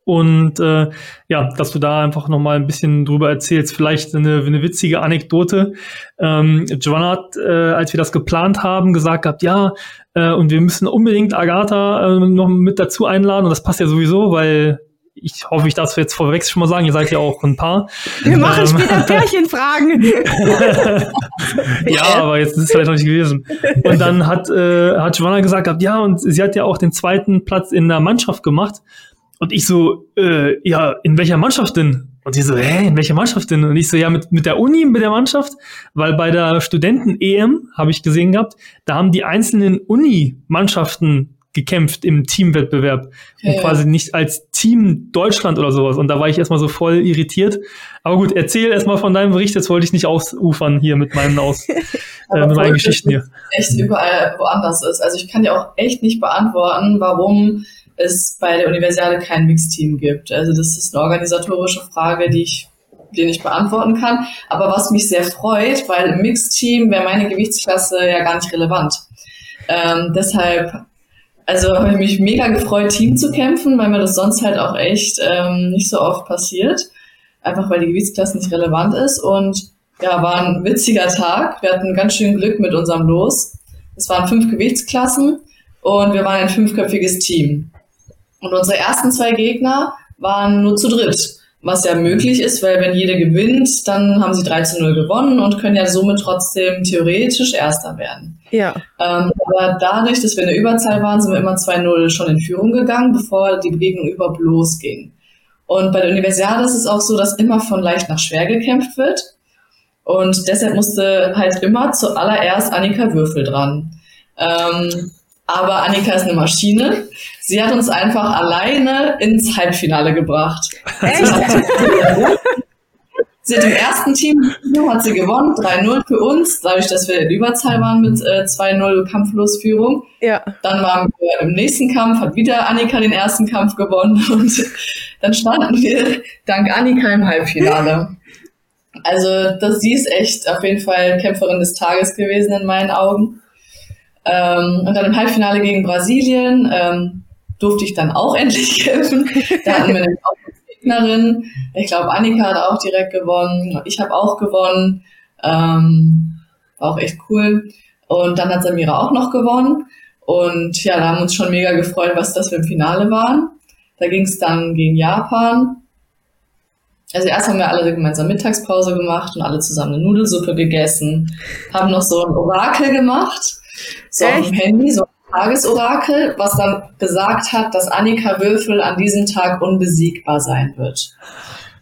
Und äh, ja, dass du da einfach nochmal ein bisschen drüber erzählst. Vielleicht eine, eine witzige Anekdote. Ähm, Joanna hat, äh, als wir das geplant haben, gesagt gehabt, ja, äh, und wir müssen unbedingt Agatha äh, noch mit dazu einladen. Und das passt ja sowieso, weil ich hoffe, ich darf es jetzt vorweg schon mal sagen, ihr seid ja auch ein Paar. Wir machen ähm, später Pärchenfragen. ja, aber jetzt ist es vielleicht noch nicht gewesen. Und dann hat, äh, hat Giovanna gesagt, ja, und sie hat ja auch den zweiten Platz in der Mannschaft gemacht. Und ich so, äh, ja, in welcher Mannschaft denn? Und die so, hä, in welcher Mannschaft denn? Und ich so, ja, mit, mit der Uni, mit der Mannschaft, weil bei der Studenten-EM, habe ich gesehen gehabt, da haben die einzelnen Uni-Mannschaften gekämpft im Teamwettbewerb ja, und quasi nicht als Team Deutschland oder sowas. Und da war ich erstmal so voll irritiert. Aber gut, erzähl erstmal von deinem Bericht, jetzt wollte ich nicht ausufern hier mit meinen Aus, äh, mit meinen Geschichten hier. Echt überall woanders ist. Also ich kann dir auch echt nicht beantworten, warum es bei der Universiade kein Mixteam gibt. Also das ist eine organisatorische Frage, die ich den ich beantworten kann. Aber was mich sehr freut, weil im Mixteam wäre meine Gewichtsklasse ja gar nicht relevant. Ähm, deshalb also habe ich mich mega gefreut, Team zu kämpfen, weil mir das sonst halt auch echt ähm, nicht so oft passiert. Einfach weil die Gewichtsklasse nicht relevant ist. Und ja, war ein witziger Tag. Wir hatten ganz schön Glück mit unserem Los. Es waren fünf Gewichtsklassen und wir waren ein fünfköpfiges Team. Und unsere ersten zwei Gegner waren nur zu dritt was ja möglich ist, weil wenn jede gewinnt, dann haben sie 3 zu 0 gewonnen und können ja somit trotzdem theoretisch Erster werden. Ja. Ähm, aber dadurch, dass wir in der Überzahl waren, sind wir immer 2-0 schon in Führung gegangen, bevor die Begegnung überhaupt losging. Und bei der Universiade ist es auch so, dass immer von leicht nach schwer gekämpft wird. Und deshalb musste halt immer zuallererst Annika Würfel dran. Ähm, aber Annika ist eine Maschine. Sie hat uns einfach alleine ins Halbfinale gebracht. Echt? Sie hat im ersten Team hat sie gewonnen, 3-0 für uns, dadurch, dass wir in Überzahl waren mit äh, 2-0 Kampflosführung. Ja. Dann waren wir im nächsten Kampf, hat wieder Annika den ersten Kampf gewonnen und dann standen wir dank Annika im Halbfinale. Also das, sie ist echt auf jeden Fall Kämpferin des Tages gewesen in meinen Augen. Ähm, und dann im Halbfinale gegen Brasilien ähm, durfte ich dann auch endlich kämpfen. Da hatten wir eine Gegnerin. Ich glaube, Annika hat auch direkt gewonnen. Ich habe auch gewonnen. Ähm, war auch echt cool. Und dann hat Samira auch noch gewonnen. Und ja, da haben wir uns schon mega gefreut, was das für ein Finale waren. Da ging es dann gegen Japan. Also erst haben wir alle gemeinsam Mittagspause gemacht und alle zusammen eine Nudelsuppe gegessen, haben noch so ein Orakel gemacht so Echt? auf dem Handy, so ein Tagesorakel, was dann gesagt hat, dass Annika Würfel an diesem Tag unbesiegbar sein wird.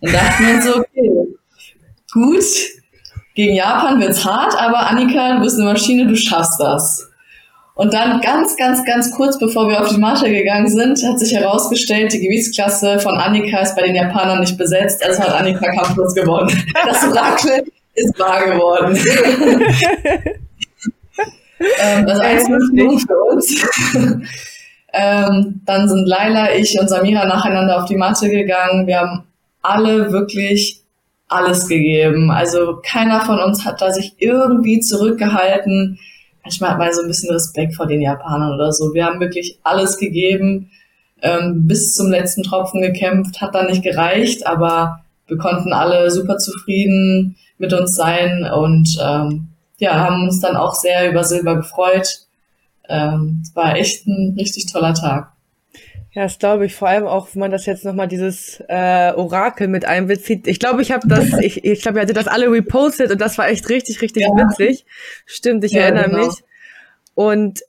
Und dachten wir uns so, okay, gut, gegen Japan wird's hart, aber Annika, du bist eine Maschine, du schaffst das. Und dann ganz, ganz, ganz kurz bevor wir auf die Matte gegangen sind, hat sich herausgestellt, die Gewichtsklasse von Annika ist bei den Japanern nicht besetzt, also hat Annika kampflos gewonnen. Das Orakel ist wahr geworden. Ähm, also eins für uns. ähm, dann sind Laila, ich und Samira nacheinander auf die Matte gegangen. Wir haben alle wirklich alles gegeben. Also keiner von uns hat da sich irgendwie zurückgehalten. Manchmal hat man so ein bisschen Respekt vor den Japanern oder so. Wir haben wirklich alles gegeben, ähm, bis zum letzten Tropfen gekämpft, hat dann nicht gereicht, aber wir konnten alle super zufrieden mit uns sein und ähm, ja, haben uns dann auch sehr über Silber gefreut. Ähm, es war echt ein richtig toller Tag. Ja, das glaube ich, vor allem auch, wenn man das jetzt nochmal dieses äh, Orakel mit einbezieht. Ich glaube, ich habe das, ich, ich glaube, ihr hattet das alle repostet und das war echt richtig, richtig ja. witzig. Stimmt, ich ja, erinnere genau. mich. Und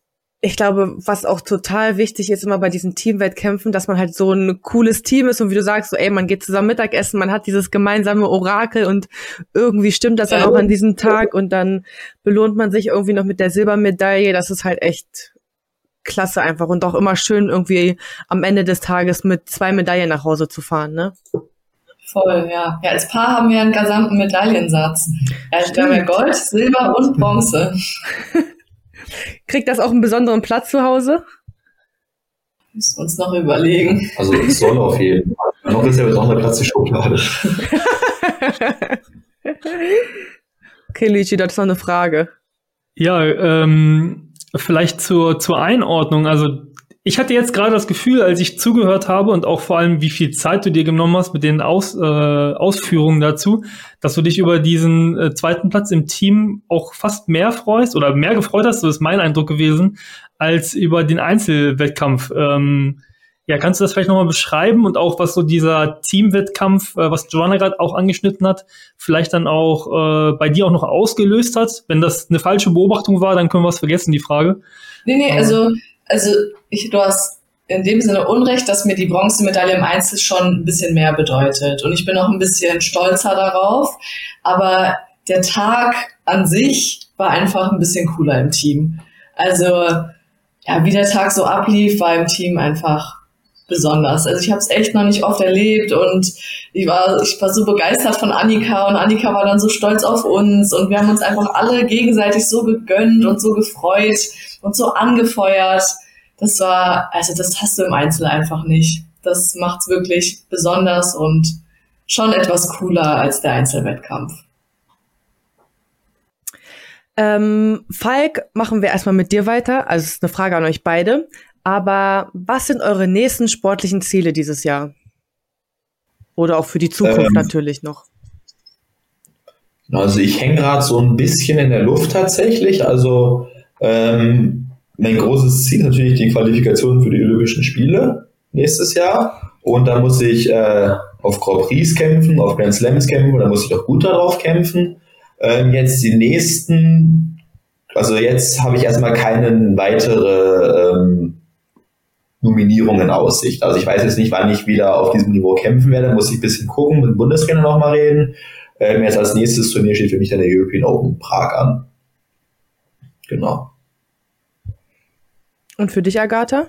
ich glaube, was auch total wichtig ist immer bei diesen Teamwettkämpfen, dass man halt so ein cooles Team ist und wie du sagst, so ey, man geht zusammen Mittagessen, man hat dieses gemeinsame Orakel und irgendwie stimmt das dann auch an diesem Tag und dann belohnt man sich irgendwie noch mit der Silbermedaille. Das ist halt echt klasse einfach und auch immer schön irgendwie am Ende des Tages mit zwei Medaillen nach Hause zu fahren, ne? Voll, ja. Ja, als Paar haben wir einen gesamten Medaillensatz. Ja, wir haben ja Gold, Silber und Bronze. Kriegt das auch einen besonderen Platz zu Hause? Müssen wir uns noch überlegen. Also es soll auf jeden Fall. Noch ist ja besonderer Platz die Schublade. okay, Luigi, das ist noch eine Frage. Ja, ähm, vielleicht zur, zur Einordnung. Also ich hatte jetzt gerade das Gefühl, als ich zugehört habe und auch vor allem, wie viel Zeit du dir genommen hast mit den Aus, äh, Ausführungen dazu, dass du dich über diesen äh, zweiten Platz im Team auch fast mehr freust oder mehr gefreut hast, das ist mein Eindruck gewesen, als über den Einzelwettkampf. Ähm, ja, kannst du das vielleicht nochmal beschreiben und auch was so dieser Teamwettkampf, äh, was Joanna gerade auch angeschnitten hat, vielleicht dann auch äh, bei dir auch noch ausgelöst hat? Wenn das eine falsche Beobachtung war, dann können wir es vergessen, die Frage. Nee, nee, also also ich, du hast in dem Sinne Unrecht, dass mir die Bronzemedaille im Einzel schon ein bisschen mehr bedeutet. Und ich bin auch ein bisschen stolzer darauf. Aber der Tag an sich war einfach ein bisschen cooler im Team. Also, ja, wie der Tag so ablief, war im Team einfach besonders. Also ich habe es echt noch nicht oft erlebt und ich war, ich war so begeistert von Annika und Annika war dann so stolz auf uns und wir haben uns einfach alle gegenseitig so gegönnt und so gefreut und so angefeuert. Das war, also das hast du im Einzel einfach nicht. Das macht's wirklich besonders und schon etwas cooler als der Einzelwettkampf. Ähm, Falk, machen wir erstmal mit dir weiter. Also es ist eine Frage an euch beide. Aber was sind eure nächsten sportlichen Ziele dieses Jahr? Oder auch für die Zukunft ähm, natürlich noch? Also ich hänge gerade so ein bisschen in der Luft tatsächlich. Also ähm, mein großes Ziel ist natürlich die Qualifikation für die Olympischen Spiele nächstes Jahr. Und da muss ich äh, auf Grand Prix kämpfen, auf Grand Slams kämpfen, da muss ich auch gut darauf kämpfen. Ähm, jetzt die nächsten, also jetzt habe ich erstmal keine weitere ähm, Nominierungen in Aussicht. Also ich weiß jetzt nicht, wann ich wieder auf diesem Niveau kämpfen werde, muss ich ein bisschen gucken, mit dem Bundestrainer nochmal reden. Ähm, jetzt als nächstes Turnier steht für mich dann der European Open Prag an. Genau. Und für dich, Agatha?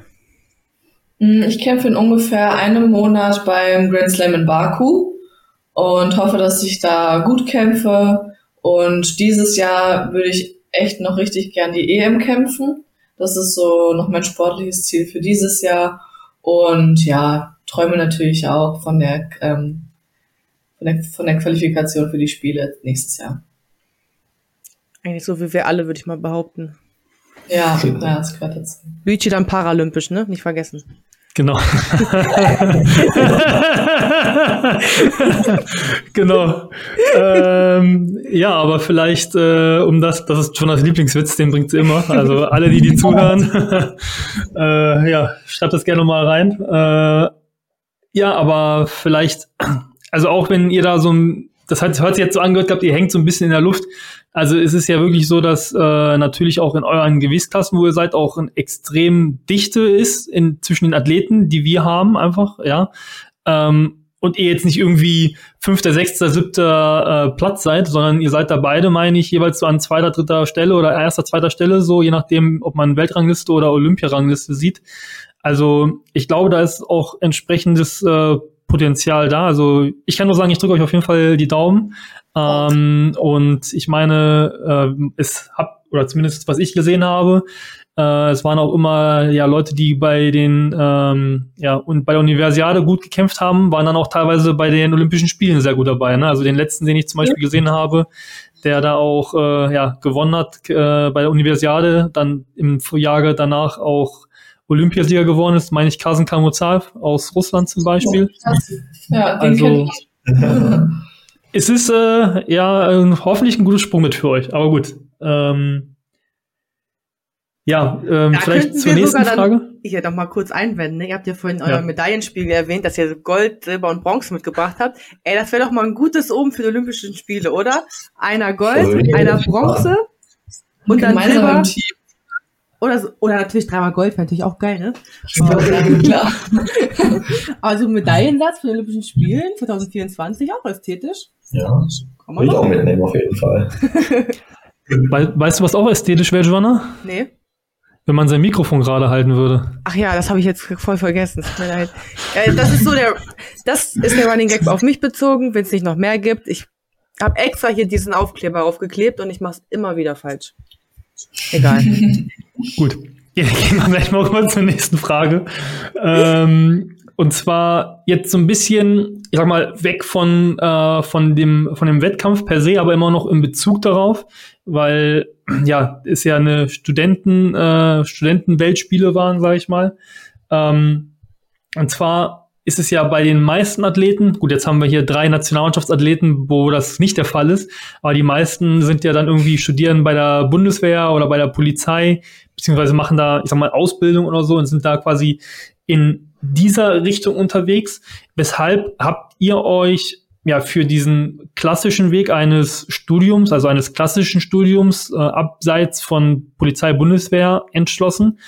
Hm, ich kämpfe in ungefähr einem Monat beim Grand Slam in Baku und hoffe, dass ich da gut kämpfe. Und dieses Jahr würde ich echt noch richtig gern die EM kämpfen. Das ist so noch mein sportliches Ziel für dieses Jahr. Und ja, träume natürlich auch von der, ähm, von der, von der Qualifikation für die Spiele nächstes Jahr. Eigentlich so wie wir alle, würde ich mal behaupten. Ja, ja, das gehört dazu. Luigi dann paralympisch, ne? Nicht vergessen. Genau. genau. Ähm, ja, aber vielleicht, äh, um das, das ist schon das Lieblingswitz, den bringt sie immer. Also alle, die die zuhören, äh, ja, schreibt das gerne mal rein. Äh, ja, aber vielleicht, also auch wenn ihr da so ein, das hat, hört sich jetzt so angehört gehabt, ihr hängt so ein bisschen in der Luft. Also es ist ja wirklich so, dass äh, natürlich auch in euren Gewichtsklassen, wo ihr seid, auch ein extrem Dichte ist in, zwischen den Athleten, die wir haben, einfach, ja. Ähm, und ihr jetzt nicht irgendwie fünfter, sechster, siebter äh, Platz seid, sondern ihr seid da beide, meine ich, jeweils so an zweiter, dritter Stelle oder erster, zweiter Stelle, so je nachdem, ob man Weltrangliste oder Olympiarangliste sieht. Also ich glaube, da ist auch entsprechendes äh, Potenzial da. Also ich kann nur sagen, ich drücke euch auf jeden Fall die Daumen. Ähm, und ich meine, äh, es hab, oder zumindest was ich gesehen habe, äh, es waren auch immer ja Leute, die bei den ähm, ja und bei der Universiade gut gekämpft haben, waren dann auch teilweise bei den Olympischen Spielen sehr gut dabei. Ne? Also den letzten, den ich zum Beispiel gesehen habe, der da auch äh, ja gewonnen hat äh, bei der Universiade, dann im Jahre danach auch Olympiasieger geworden ist, meine ich Kasen Kamuzav aus Russland zum Beispiel. Ja, den also, es ist äh, ja hoffentlich ein gutes Sprung mit für euch, aber gut. Ähm, ja, ähm, vielleicht zur nächsten Frage. Hier noch mal kurz einwenden. Ne? Ihr habt ja vorhin ja. euer Medaillenspiegel erwähnt, dass ihr Gold, Silber und Bronze mitgebracht habt. Ey, das wäre doch mal ein gutes Oben für die Olympischen Spiele, oder? Einer Gold, oh, einer Bronze und dann Silber. Oder, so, oder natürlich dreimal Gold, wäre natürlich auch geil, ne? Ja, klar. also Medaillensatz für die Olympischen Spielen 2024 auch ästhetisch. Ja, kann man will ich auch mitnehmen auf jeden Fall. We weißt du, was auch ästhetisch wäre, Joanna? Nee. Wenn man sein Mikrofon gerade halten würde. Ach ja, das habe ich jetzt voll vergessen. Tut mir leid. Ja, das ist so der, das ist der Running Gag auf mich bezogen, wenn es nicht noch mehr gibt. Ich habe extra hier diesen Aufkleber aufgeklebt und ich mache es immer wieder falsch. Egal. Gut. Ja, gehen wir gleich mal rüber zur nächsten Frage. Ähm, und zwar jetzt so ein bisschen, ich sag mal, weg von, äh, von, dem, von dem Wettkampf per se, aber immer noch in Bezug darauf, weil ja, ist ja eine Studenten, äh, Studentenweltspiele waren, sage ich mal. Ähm, und zwar ist es ja bei den meisten Athleten, gut, jetzt haben wir hier drei Nationalmannschaftsathleten, wo das nicht der Fall ist, aber die meisten sind ja dann irgendwie studieren bei der Bundeswehr oder bei der Polizei, beziehungsweise machen da, ich sag mal, Ausbildung oder so und sind da quasi in dieser Richtung unterwegs. Weshalb habt ihr euch ja für diesen klassischen Weg eines Studiums, also eines klassischen Studiums äh, abseits von Polizei, Bundeswehr entschlossen?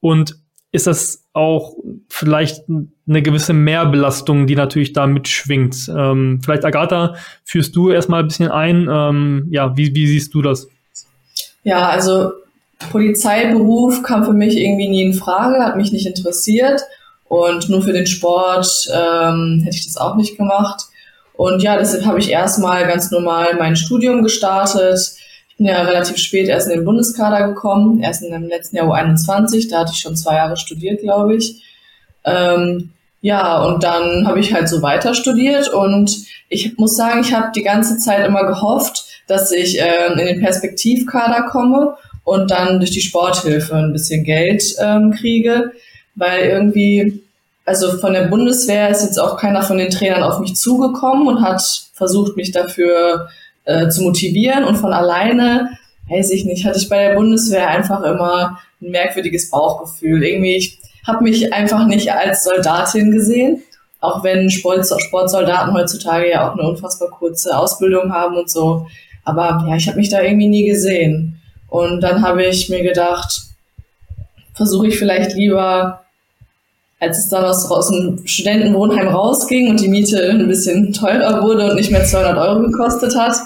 Und ist das auch vielleicht eine gewisse Mehrbelastung, die natürlich da mitschwingt? Ähm, vielleicht, Agatha, führst du erstmal ein bisschen ein. Ähm, ja, wie, wie siehst du das? Ja, also Polizeiberuf kam für mich irgendwie nie in Frage, hat mich nicht interessiert. Und nur für den Sport ähm, hätte ich das auch nicht gemacht. Und ja, deshalb habe ich erstmal ganz normal mein Studium gestartet. Ja relativ spät erst in den Bundeskader gekommen, erst in dem letzten Jahr U21, da hatte ich schon zwei Jahre studiert, glaube ich. Ähm, ja, und dann habe ich halt so weiter studiert und ich muss sagen, ich habe die ganze Zeit immer gehofft, dass ich ähm, in den Perspektivkader komme und dann durch die Sporthilfe ein bisschen Geld ähm, kriege, weil irgendwie also von der Bundeswehr ist jetzt auch keiner von den Trainern auf mich zugekommen und hat versucht, mich dafür äh, zu motivieren. Und von alleine, weiß ich nicht, hatte ich bei der Bundeswehr einfach immer ein merkwürdiges Bauchgefühl. Irgendwie, ich habe mich einfach nicht als Soldatin gesehen, auch wenn Sport, Sportsoldaten heutzutage ja auch eine unfassbar kurze Ausbildung haben und so. Aber ja, ich habe mich da irgendwie nie gesehen. Und dann habe ich mir gedacht, versuche ich vielleicht lieber als es dann aus, aus dem Studentenwohnheim rausging und die Miete ein bisschen teurer wurde und nicht mehr 200 Euro gekostet hat,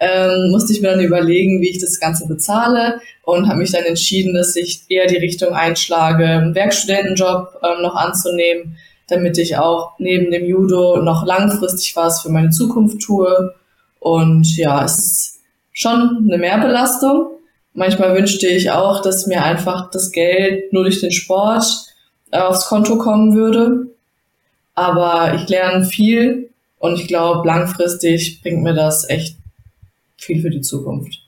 ähm, musste ich mir dann überlegen, wie ich das Ganze bezahle und habe mich dann entschieden, dass ich eher die Richtung einschlage, einen Werkstudentenjob ähm, noch anzunehmen, damit ich auch neben dem Judo noch langfristig was für meine Zukunft tue. Und ja, es ist schon eine Mehrbelastung. Manchmal wünschte ich auch, dass mir einfach das Geld nur durch den Sport aufs Konto kommen würde. Aber ich lerne viel und ich glaube, langfristig bringt mir das echt viel für die Zukunft.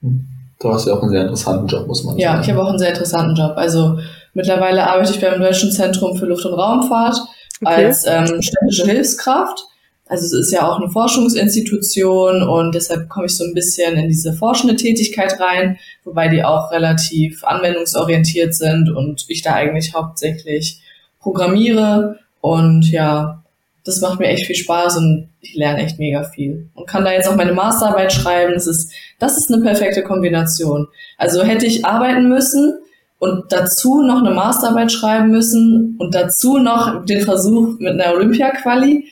Du hast ja auch einen sehr interessanten Job, muss man ja, sagen. Ja, ich habe auch einen sehr interessanten Job. Also mittlerweile arbeite ich beim Deutschen Zentrum für Luft- und Raumfahrt okay. als ähm, städtische Hilfskraft. Also es ist ja auch eine Forschungsinstitution und deshalb komme ich so ein bisschen in diese forschende Tätigkeit rein, wobei die auch relativ anwendungsorientiert sind und ich da eigentlich hauptsächlich programmiere und ja, das macht mir echt viel Spaß und ich lerne echt mega viel und kann da jetzt auch meine Masterarbeit schreiben. Das ist, das ist eine perfekte Kombination. Also hätte ich arbeiten müssen und dazu noch eine Masterarbeit schreiben müssen und dazu noch den Versuch mit einer Olympia-Quali,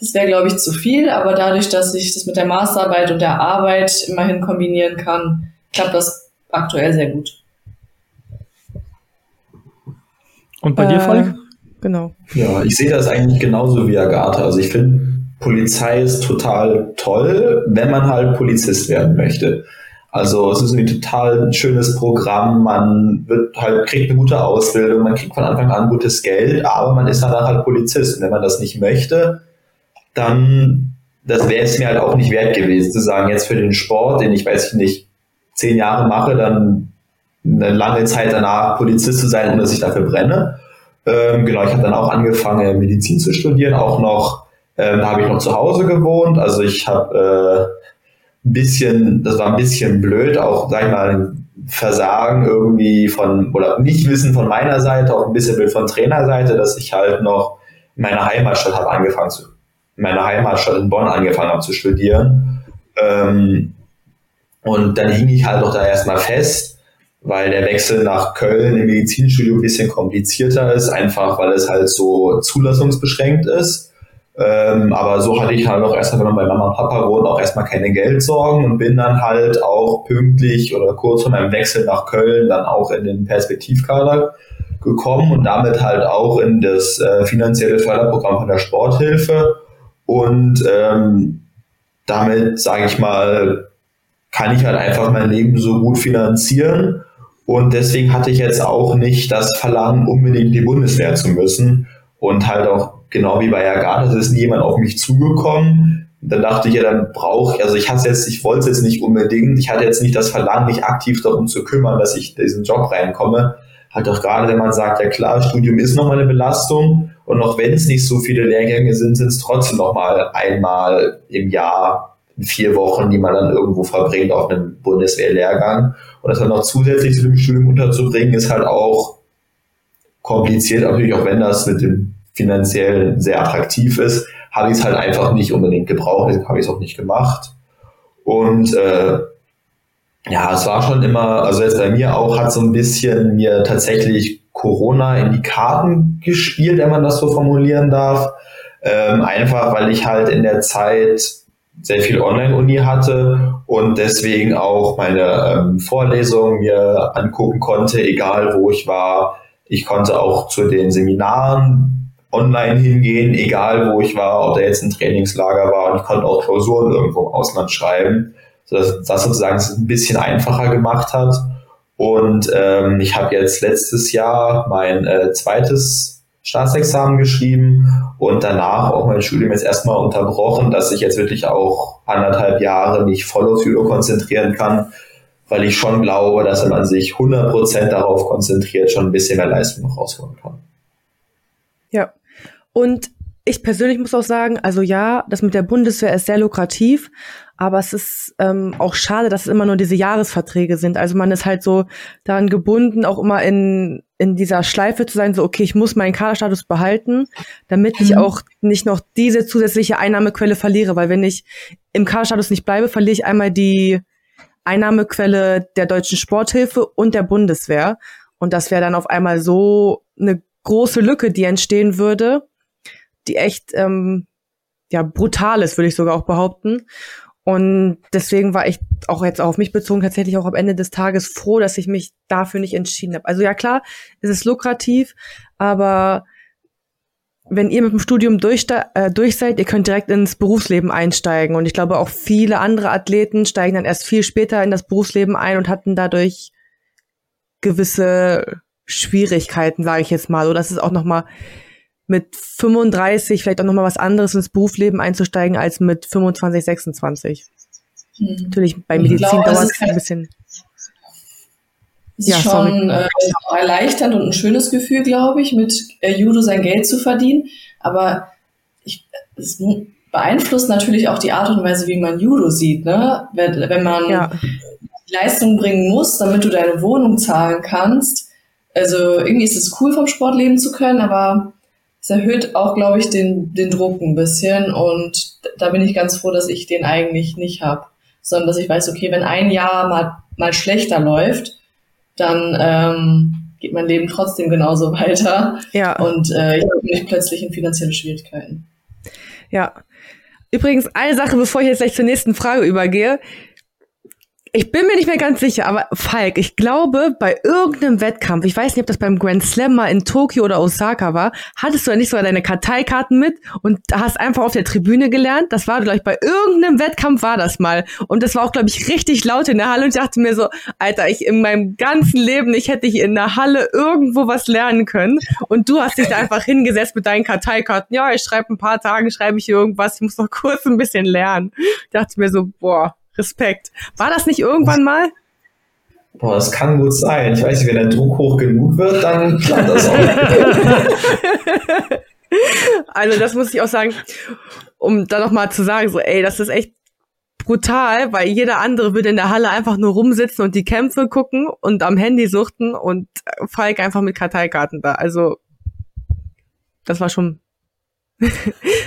das wäre, glaube ich, zu viel, aber dadurch, dass ich das mit der Masterarbeit und der Arbeit immerhin kombinieren kann, klappt das aktuell sehr gut. Und bei äh, dir, Falk? Genau. Ja, ich sehe das eigentlich genauso wie Agatha. Also ich finde, Polizei ist total toll, wenn man halt Polizist werden möchte. Also es ist ein total schönes Programm, man wird halt, kriegt eine gute Ausbildung, man kriegt von Anfang an gutes Geld, aber man ist danach halt Polizist. Und wenn man das nicht möchte, dann das wäre es mir halt auch nicht wert gewesen, zu sagen, jetzt für den Sport, den ich weiß ich nicht, zehn Jahre mache, dann eine lange Zeit danach Polizist zu sein, ohne dass ich dafür brenne. Ähm, genau, ich habe dann auch angefangen, Medizin zu studieren, auch noch, ähm, da habe ich noch zu Hause gewohnt, also ich habe äh, ein bisschen, das war ein bisschen blöd, auch, sag ich mal, Versagen irgendwie von, oder Nichtwissen von meiner Seite, auch ein bisschen blöd von Trainerseite, dass ich halt noch in meiner Heimatstadt habe angefangen zu meiner Heimatstadt in Bonn angefangen habe zu studieren. Ähm, und dann hing ich halt auch da erstmal fest, weil der Wechsel nach Köln im Medizinstudium ein bisschen komplizierter ist, einfach weil es halt so zulassungsbeschränkt ist. Ähm, aber so hatte ich halt auch erstmal, wenn man bei Mama und Papa wohnt, auch erstmal keine Geldsorgen und bin dann halt auch pünktlich oder kurz vor meinem Wechsel nach Köln dann auch in den Perspektivkader gekommen und damit halt auch in das äh, finanzielle Förderprogramm von der Sporthilfe und ähm, damit, sage ich mal, kann ich halt einfach mein Leben so gut finanzieren. Und deswegen hatte ich jetzt auch nicht das Verlangen, unbedingt die Bundeswehr zu müssen. Und halt auch genau wie bei Agatha, es ist nie jemand auf mich zugekommen. dann dachte ich ja, dann brauche ich, also ich hatte jetzt, ich wollte es jetzt nicht unbedingt, ich hatte jetzt nicht das Verlangen, mich aktiv darum zu kümmern, dass ich in diesen Job reinkomme. Halt auch gerade, wenn man sagt, ja klar, Studium ist nochmal eine Belastung und auch wenn es nicht so viele Lehrgänge sind, sind es trotzdem nochmal einmal im Jahr vier Wochen, die man dann irgendwo verbringt auf einem Bundeswehrlehrgang. Und das dann noch zusätzlich zu dem Studium unterzubringen, ist halt auch kompliziert, natürlich auch wenn das mit dem finanziell sehr attraktiv ist, habe ich es halt einfach nicht unbedingt gebraucht, deswegen habe ich es auch nicht gemacht. Und äh, ja, es war schon immer, also jetzt bei mir auch, hat so ein bisschen mir tatsächlich Corona in die Karten gespielt, wenn man das so formulieren darf. Ähm, einfach weil ich halt in der Zeit sehr viel Online-Uni hatte und deswegen auch meine ähm, Vorlesungen mir angucken konnte, egal wo ich war. Ich konnte auch zu den Seminaren online hingehen, egal wo ich war, ob da jetzt ein Trainingslager war. Und ich konnte auch Klausuren irgendwo im Ausland schreiben, sodass das sozusagen ein bisschen einfacher gemacht hat. Und ähm, ich habe jetzt letztes Jahr mein äh, zweites Staatsexamen geschrieben und danach auch mein Studium jetzt erstmal unterbrochen, dass ich jetzt wirklich auch anderthalb Jahre mich voll auf Judo konzentrieren kann, weil ich schon glaube, dass wenn man sich 100% darauf konzentriert, schon ein bisschen mehr Leistung noch rausholen kann. Ja, und ich persönlich muss auch sagen, also ja, das mit der Bundeswehr ist sehr lukrativ, aber es ist ähm, auch schade, dass es immer nur diese Jahresverträge sind. Also man ist halt so daran gebunden, auch immer in, in dieser Schleife zu sein, so okay, ich muss meinen Kaderstatus behalten, damit mhm. ich auch nicht noch diese zusätzliche Einnahmequelle verliere, weil wenn ich im Kaderstatus nicht bleibe, verliere ich einmal die Einnahmequelle der deutschen Sporthilfe und der Bundeswehr. Und das wäre dann auf einmal so eine große Lücke, die entstehen würde, die echt ähm, ja brutal ist, würde ich sogar auch behaupten. Und deswegen war ich auch jetzt auf mich bezogen tatsächlich auch am Ende des Tages froh, dass ich mich dafür nicht entschieden habe. Also ja klar, es ist lukrativ, aber wenn ihr mit dem Studium durch, äh, durch seid, ihr könnt direkt ins Berufsleben einsteigen. Und ich glaube, auch viele andere Athleten steigen dann erst viel später in das Berufsleben ein und hatten dadurch gewisse Schwierigkeiten, sage ich jetzt mal. Oder es ist auch noch mal mit 35 vielleicht auch noch mal was anderes ins Berufsleben einzusteigen als mit 25, 26. Hm. Natürlich bei Medizin dauert es ein bisschen. Es ja, ist schon äh, erleichternd und ein schönes Gefühl, glaube ich, mit äh, Judo sein Geld zu verdienen. Aber ich, es beeinflusst natürlich auch die Art und Weise, wie man Judo sieht. Ne? Wenn, wenn man ja. Leistung bringen muss, damit du deine Wohnung zahlen kannst. Also irgendwie ist es cool, vom Sport leben zu können, aber es erhöht auch, glaube ich, den, den Druck ein bisschen und da bin ich ganz froh, dass ich den eigentlich nicht habe, sondern dass ich weiß, okay, wenn ein Jahr mal, mal schlechter läuft, dann ähm, geht mein Leben trotzdem genauso weiter ja. und äh, ich habe nicht plötzlich in finanzielle Schwierigkeiten. Ja. Übrigens, eine Sache, bevor ich jetzt gleich zur nächsten Frage übergehe. Ich bin mir nicht mehr ganz sicher, aber Falk, ich glaube, bei irgendeinem Wettkampf, ich weiß nicht, ob das beim Grand Slam mal in Tokio oder Osaka war, hattest du ja nicht sogar deine Karteikarten mit und hast einfach auf der Tribüne gelernt. Das war, glaube ich, bei irgendeinem Wettkampf war das mal. Und das war auch, glaube ich, richtig laut in der Halle und ich dachte mir so, Alter, ich in meinem ganzen Leben nicht hätte ich in der Halle irgendwo was lernen können. Und du hast dich da einfach hingesetzt mit deinen Karteikarten. Ja, ich schreibe ein paar Tage, schreibe ich hier irgendwas, ich muss noch kurz ein bisschen lernen. Ich dachte mir so, boah, Respekt. War das nicht irgendwann mal? Boah, das kann gut sein. Ich weiß nicht, wenn der Druck hoch genug wird, dann klappt das auch. also das muss ich auch sagen, um da nochmal zu sagen, so, ey, das ist echt brutal, weil jeder andere würde in der Halle einfach nur rumsitzen und die Kämpfe gucken und am Handy suchten und Falk einfach mit Karteikarten da. Also das war schon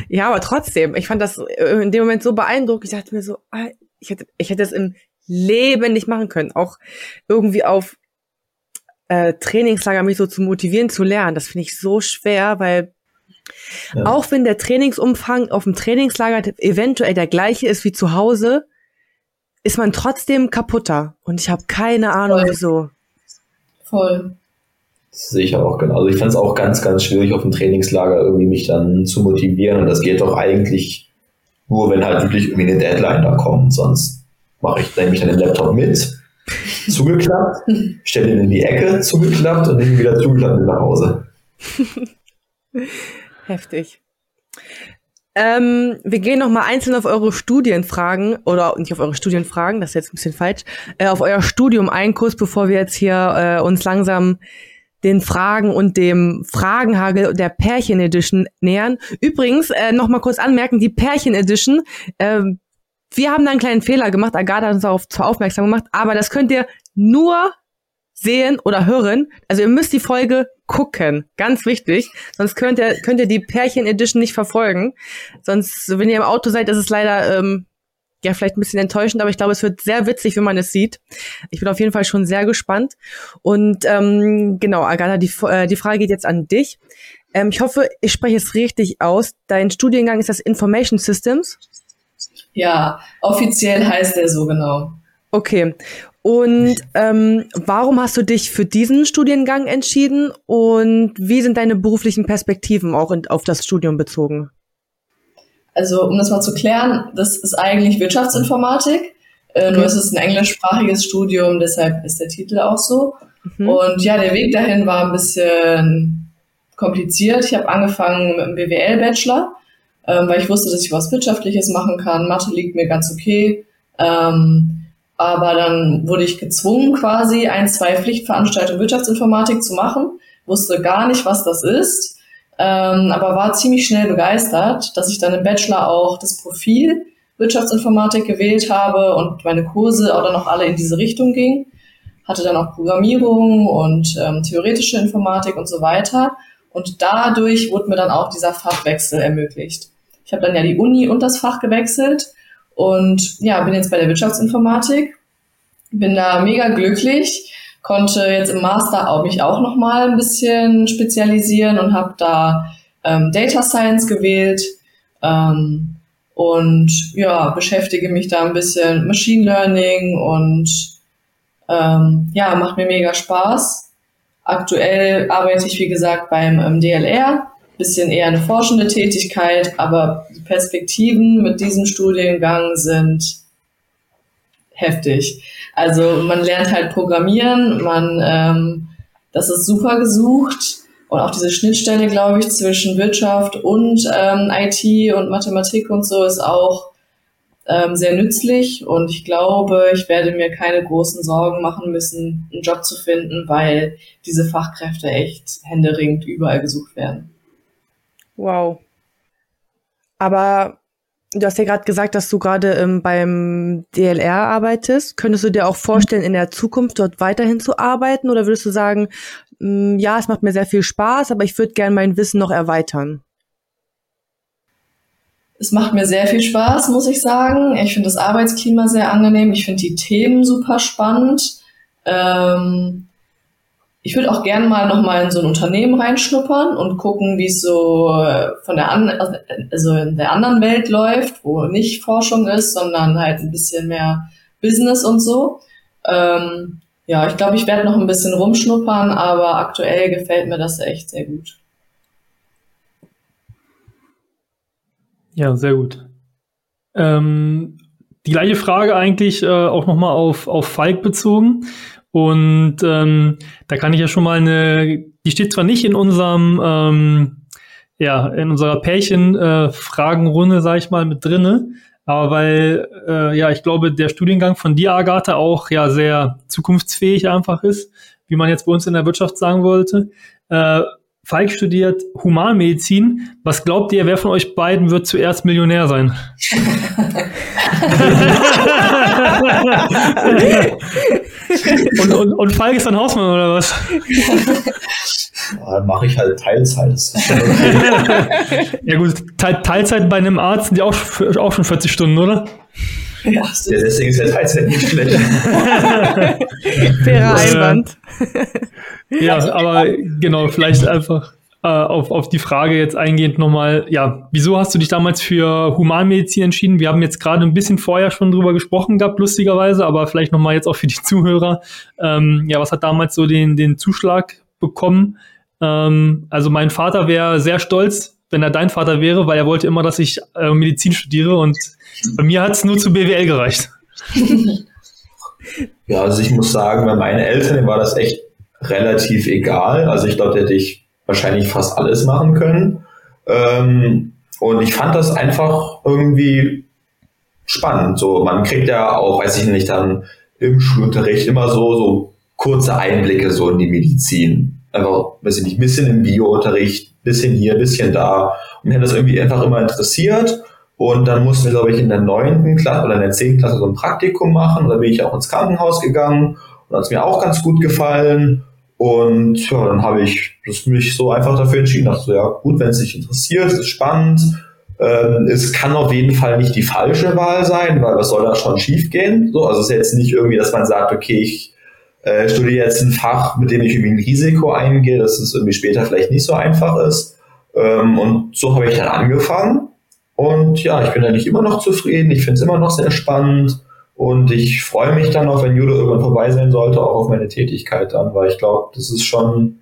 ja, aber trotzdem, ich fand das in dem Moment so beeindruckend. Ich dachte mir so, ich hätte, ich hätte das im Leben nicht machen können. Auch irgendwie auf äh, Trainingslager mich so zu motivieren, zu lernen. Das finde ich so schwer, weil ja. auch wenn der Trainingsumfang auf dem Trainingslager eventuell der gleiche ist wie zu Hause, ist man trotzdem kaputter. Und ich habe keine Ahnung, Voll. wieso. Voll. Das sehe ich auch genau. Also ich fand es auch ganz, ganz schwierig, auf dem Trainingslager irgendwie mich dann zu motivieren. Und das geht doch eigentlich nur, wenn halt wirklich irgendwie eine Deadline da kommt. Sonst mache ich, nehme ich dann den Laptop mit, zugeklappt, stelle ihn in die Ecke, zugeklappt und nehme ihn wieder zugeklappt nach Hause. Heftig. Ähm, wir gehen noch mal einzeln auf eure Studienfragen oder nicht auf eure Studienfragen, das ist jetzt ein bisschen falsch, äh, auf euer Studium ein, kurz bevor wir jetzt hier äh, uns langsam den Fragen und dem Fragenhagel der Pärchen Edition nähern. Übrigens, äh, noch mal kurz anmerken, die Pärchen Edition, äh, wir haben da einen kleinen Fehler gemacht, Agatha hat uns darauf aufmerksam gemacht, aber das könnt ihr nur sehen oder hören. Also ihr müsst die Folge gucken. Ganz wichtig. Sonst könnt ihr, könnt ihr die Pärchen Edition nicht verfolgen. Sonst, wenn ihr im Auto seid, ist es leider, ähm, ja, vielleicht ein bisschen enttäuschend, aber ich glaube, es wird sehr witzig, wenn man es sieht. Ich bin auf jeden Fall schon sehr gespannt. Und ähm, genau, Agatha, die, äh, die Frage geht jetzt an dich. Ähm, ich hoffe, ich spreche es richtig aus. Dein Studiengang ist das Information Systems. Ja, offiziell heißt der so genau. Okay. Und ähm, warum hast du dich für diesen Studiengang entschieden und wie sind deine beruflichen Perspektiven auch in, auf das Studium bezogen? Also um das mal zu klären, das ist eigentlich Wirtschaftsinformatik. Äh, okay. Nur ist es ein englischsprachiges Studium, deshalb ist der Titel auch so. Mhm. Und ja, der Weg dahin war ein bisschen kompliziert. Ich habe angefangen mit einem BWL-Bachelor, ähm, weil ich wusste, dass ich was Wirtschaftliches machen kann. Mathe liegt mir ganz okay. Ähm, aber dann wurde ich gezwungen, quasi ein, zwei Pflichtveranstaltungen Wirtschaftsinformatik zu machen, wusste gar nicht, was das ist, ähm, aber war ziemlich schnell begeistert, dass ich dann im Bachelor auch das Profil Wirtschaftsinformatik gewählt habe und meine Kurse auch dann noch alle in diese Richtung gingen. Hatte dann auch Programmierung und ähm, theoretische Informatik und so weiter. Und dadurch wurde mir dann auch dieser Fachwechsel ermöglicht. Ich habe dann ja die Uni und das Fach gewechselt und ja, bin jetzt bei der Wirtschaftsinformatik, bin da mega glücklich, konnte jetzt im Master auch mich auch noch mal ein bisschen spezialisieren und habe da ähm, Data Science gewählt ähm, und ja beschäftige mich da ein bisschen Machine Learning und ähm, ja macht mir mega Spaß. Aktuell arbeite ich wie gesagt beim ähm, DLR bisschen eher eine forschende Tätigkeit, aber die Perspektiven mit diesem Studiengang sind heftig. Also man lernt halt Programmieren, man ähm, das ist super gesucht und auch diese Schnittstelle, glaube ich, zwischen Wirtschaft und ähm, IT und Mathematik und so ist auch ähm, sehr nützlich und ich glaube, ich werde mir keine großen Sorgen machen müssen, einen Job zu finden, weil diese Fachkräfte echt händeringend überall gesucht werden. Wow. Aber du hast ja gerade gesagt, dass du gerade ähm, beim DLR arbeitest. Könntest du dir auch vorstellen, in der Zukunft dort weiterhin zu arbeiten? Oder würdest du sagen, mh, mm, ja, es macht mir sehr viel Spaß, aber ich würde gerne mein Wissen noch erweitern? Es macht mir sehr viel Spaß, muss ich sagen. Ich finde das Arbeitsklima sehr angenehm. Ich finde die Themen super spannend. Ähm, ich würde auch gerne mal nochmal in so ein Unternehmen reinschnuppern und gucken, wie es so äh, von der an also in der anderen Welt läuft, wo nicht Forschung ist, sondern halt ein bisschen mehr Business und so. Ähm, ja, ich glaube, ich werde noch ein bisschen rumschnuppern, aber aktuell gefällt mir das echt sehr gut. Ja, sehr gut. Ähm, die gleiche Frage eigentlich äh, auch nochmal auf, auf Falk bezogen. Und ähm, da kann ich ja schon mal eine, die steht zwar nicht in unserem, ähm, ja, in unserer Pärchen-Fragenrunde, äh, sag ich mal, mit drinne, aber weil, äh, ja, ich glaube, der Studiengang von dir, Agatha, auch ja sehr zukunftsfähig einfach ist, wie man jetzt bei uns in der Wirtschaft sagen wollte. Äh, Falk studiert Humanmedizin. Was glaubt ihr, wer von euch beiden wird zuerst Millionär sein? und, und, und Falk ist ein Hausmann oder was? Ja, dann mache ich halt Teilzeit. ja gut, Teilzeit bei einem Arzt sind ja auch, auch schon 40 Stunden, oder? Ja, deswegen ist ja Teilzeit nicht schlecht. Fairer Einwand. ja, aber genau, vielleicht einfach äh, auf, auf die Frage jetzt eingehend nochmal, ja, wieso hast du dich damals für Humanmedizin entschieden? Wir haben jetzt gerade ein bisschen vorher schon drüber gesprochen gehabt, lustigerweise, aber vielleicht nochmal jetzt auch für die Zuhörer. Ähm, ja, was hat damals so den, den Zuschlag bekommen? Ähm, also mein Vater wäre sehr stolz, wenn er dein Vater wäre, weil er wollte immer, dass ich äh, Medizin studiere und bei mir hat es nur zu BWL gereicht. ja, also ich muss sagen, bei meinen Eltern war das echt relativ egal. Also ich glaube, hätte ich wahrscheinlich fast alles machen können. Ähm, und ich fand das einfach irgendwie spannend. So, man kriegt ja auch, weiß ich nicht, dann im Schulunterricht immer so, so kurze Einblicke so in die Medizin. Einfach, weiß ich nicht, ein bisschen im Biounterricht, bisschen hier, bisschen da. Und mir hat das irgendwie einfach immer interessiert. Und dann mussten wir, glaube ich, in der neunten Klasse oder in der zehnten Klasse so ein Praktikum machen. Und da bin ich auch ins Krankenhaus gegangen. Und hat es mir auch ganz gut gefallen. Und ja, dann habe ich mich so einfach dafür entschieden. Dachte ja, gut, wenn es dich interessiert, ist spannend. Ähm, es kann auf jeden Fall nicht die falsche Wahl sein, weil was soll da schon schief gehen? So, also es ist jetzt nicht irgendwie, dass man sagt, okay, ich äh, studiere jetzt ein Fach, mit dem ich irgendwie ein Risiko eingehe, dass es irgendwie später vielleicht nicht so einfach ist. Ähm, und so habe ich dann angefangen. Und ja, ich bin eigentlich immer noch zufrieden. Ich finde es immer noch sehr spannend. Und ich freue mich dann auch, wenn Judo irgendwann vorbei sein sollte, auch auf meine Tätigkeit dann, weil ich glaube, das ist schon,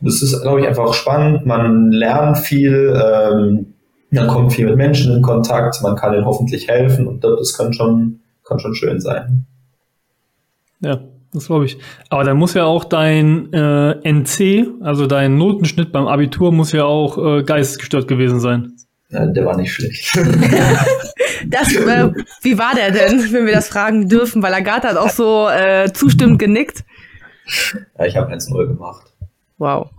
das ist, glaube ich, einfach spannend. Man lernt viel, ähm, man kommt viel mit Menschen in Kontakt, man kann ihnen hoffentlich helfen und das kann schon, kann schon schön sein. Ja, das glaube ich. Aber dann muss ja auch dein äh, NC, also dein Notenschnitt beim Abitur, muss ja auch äh, geistesgestört gewesen sein. Ja, der war nicht schlecht. Das, äh, wie war der denn, wenn wir das fragen dürfen? Weil Agatha hat auch so äh, zustimmend genickt. Ja, ich habe 1-0 gemacht. Wow.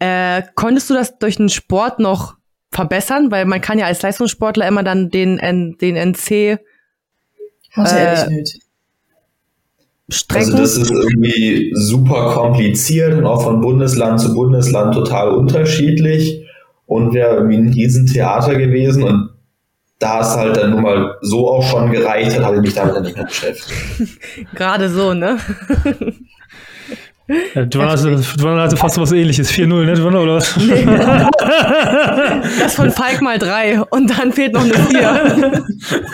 Äh, konntest du das durch den Sport noch verbessern? Weil man kann ja als Leistungssportler immer dann den, den NC Hatte er nicht strecken. Also das ist irgendwie super kompliziert und auch von Bundesland zu Bundesland total unterschiedlich und wäre irgendwie ein Riesentheater gewesen und da es halt dann nun mal so auch schon gereicht hat, habe ich mich damit dann nicht mehr beschäftigt. Gerade so, ne? Ja, Joanna hatte, Joanna hatte fast was ähnliches. 4-0, ne, Joanna, oder was? Nee. Das von Falk mal drei und dann fehlt noch eine vier.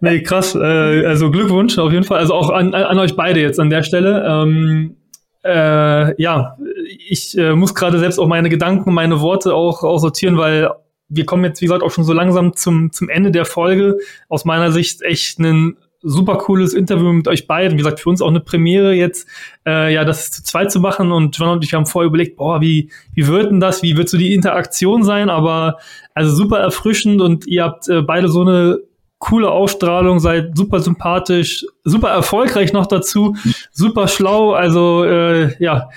Nee, krass. Äh, also Glückwunsch auf jeden Fall. Also auch an, an euch beide jetzt an der Stelle. Ähm, äh, ja, ich äh, muss gerade selbst auch meine Gedanken, meine Worte auch, auch sortieren, weil wir kommen jetzt, wie gesagt, auch schon so langsam zum, zum Ende der Folge. Aus meiner Sicht echt ein super cooles Interview mit euch beiden. Wie gesagt, für uns auch eine Premiere jetzt, äh, ja, das zu zweit zu machen. Und John und ich haben vorher überlegt, boah, wie, wie wird denn das? Wie wird so die Interaktion sein? Aber also super erfrischend und ihr habt äh, beide so eine coole Ausstrahlung, seid super sympathisch, super erfolgreich noch dazu, super schlau. Also äh, ja,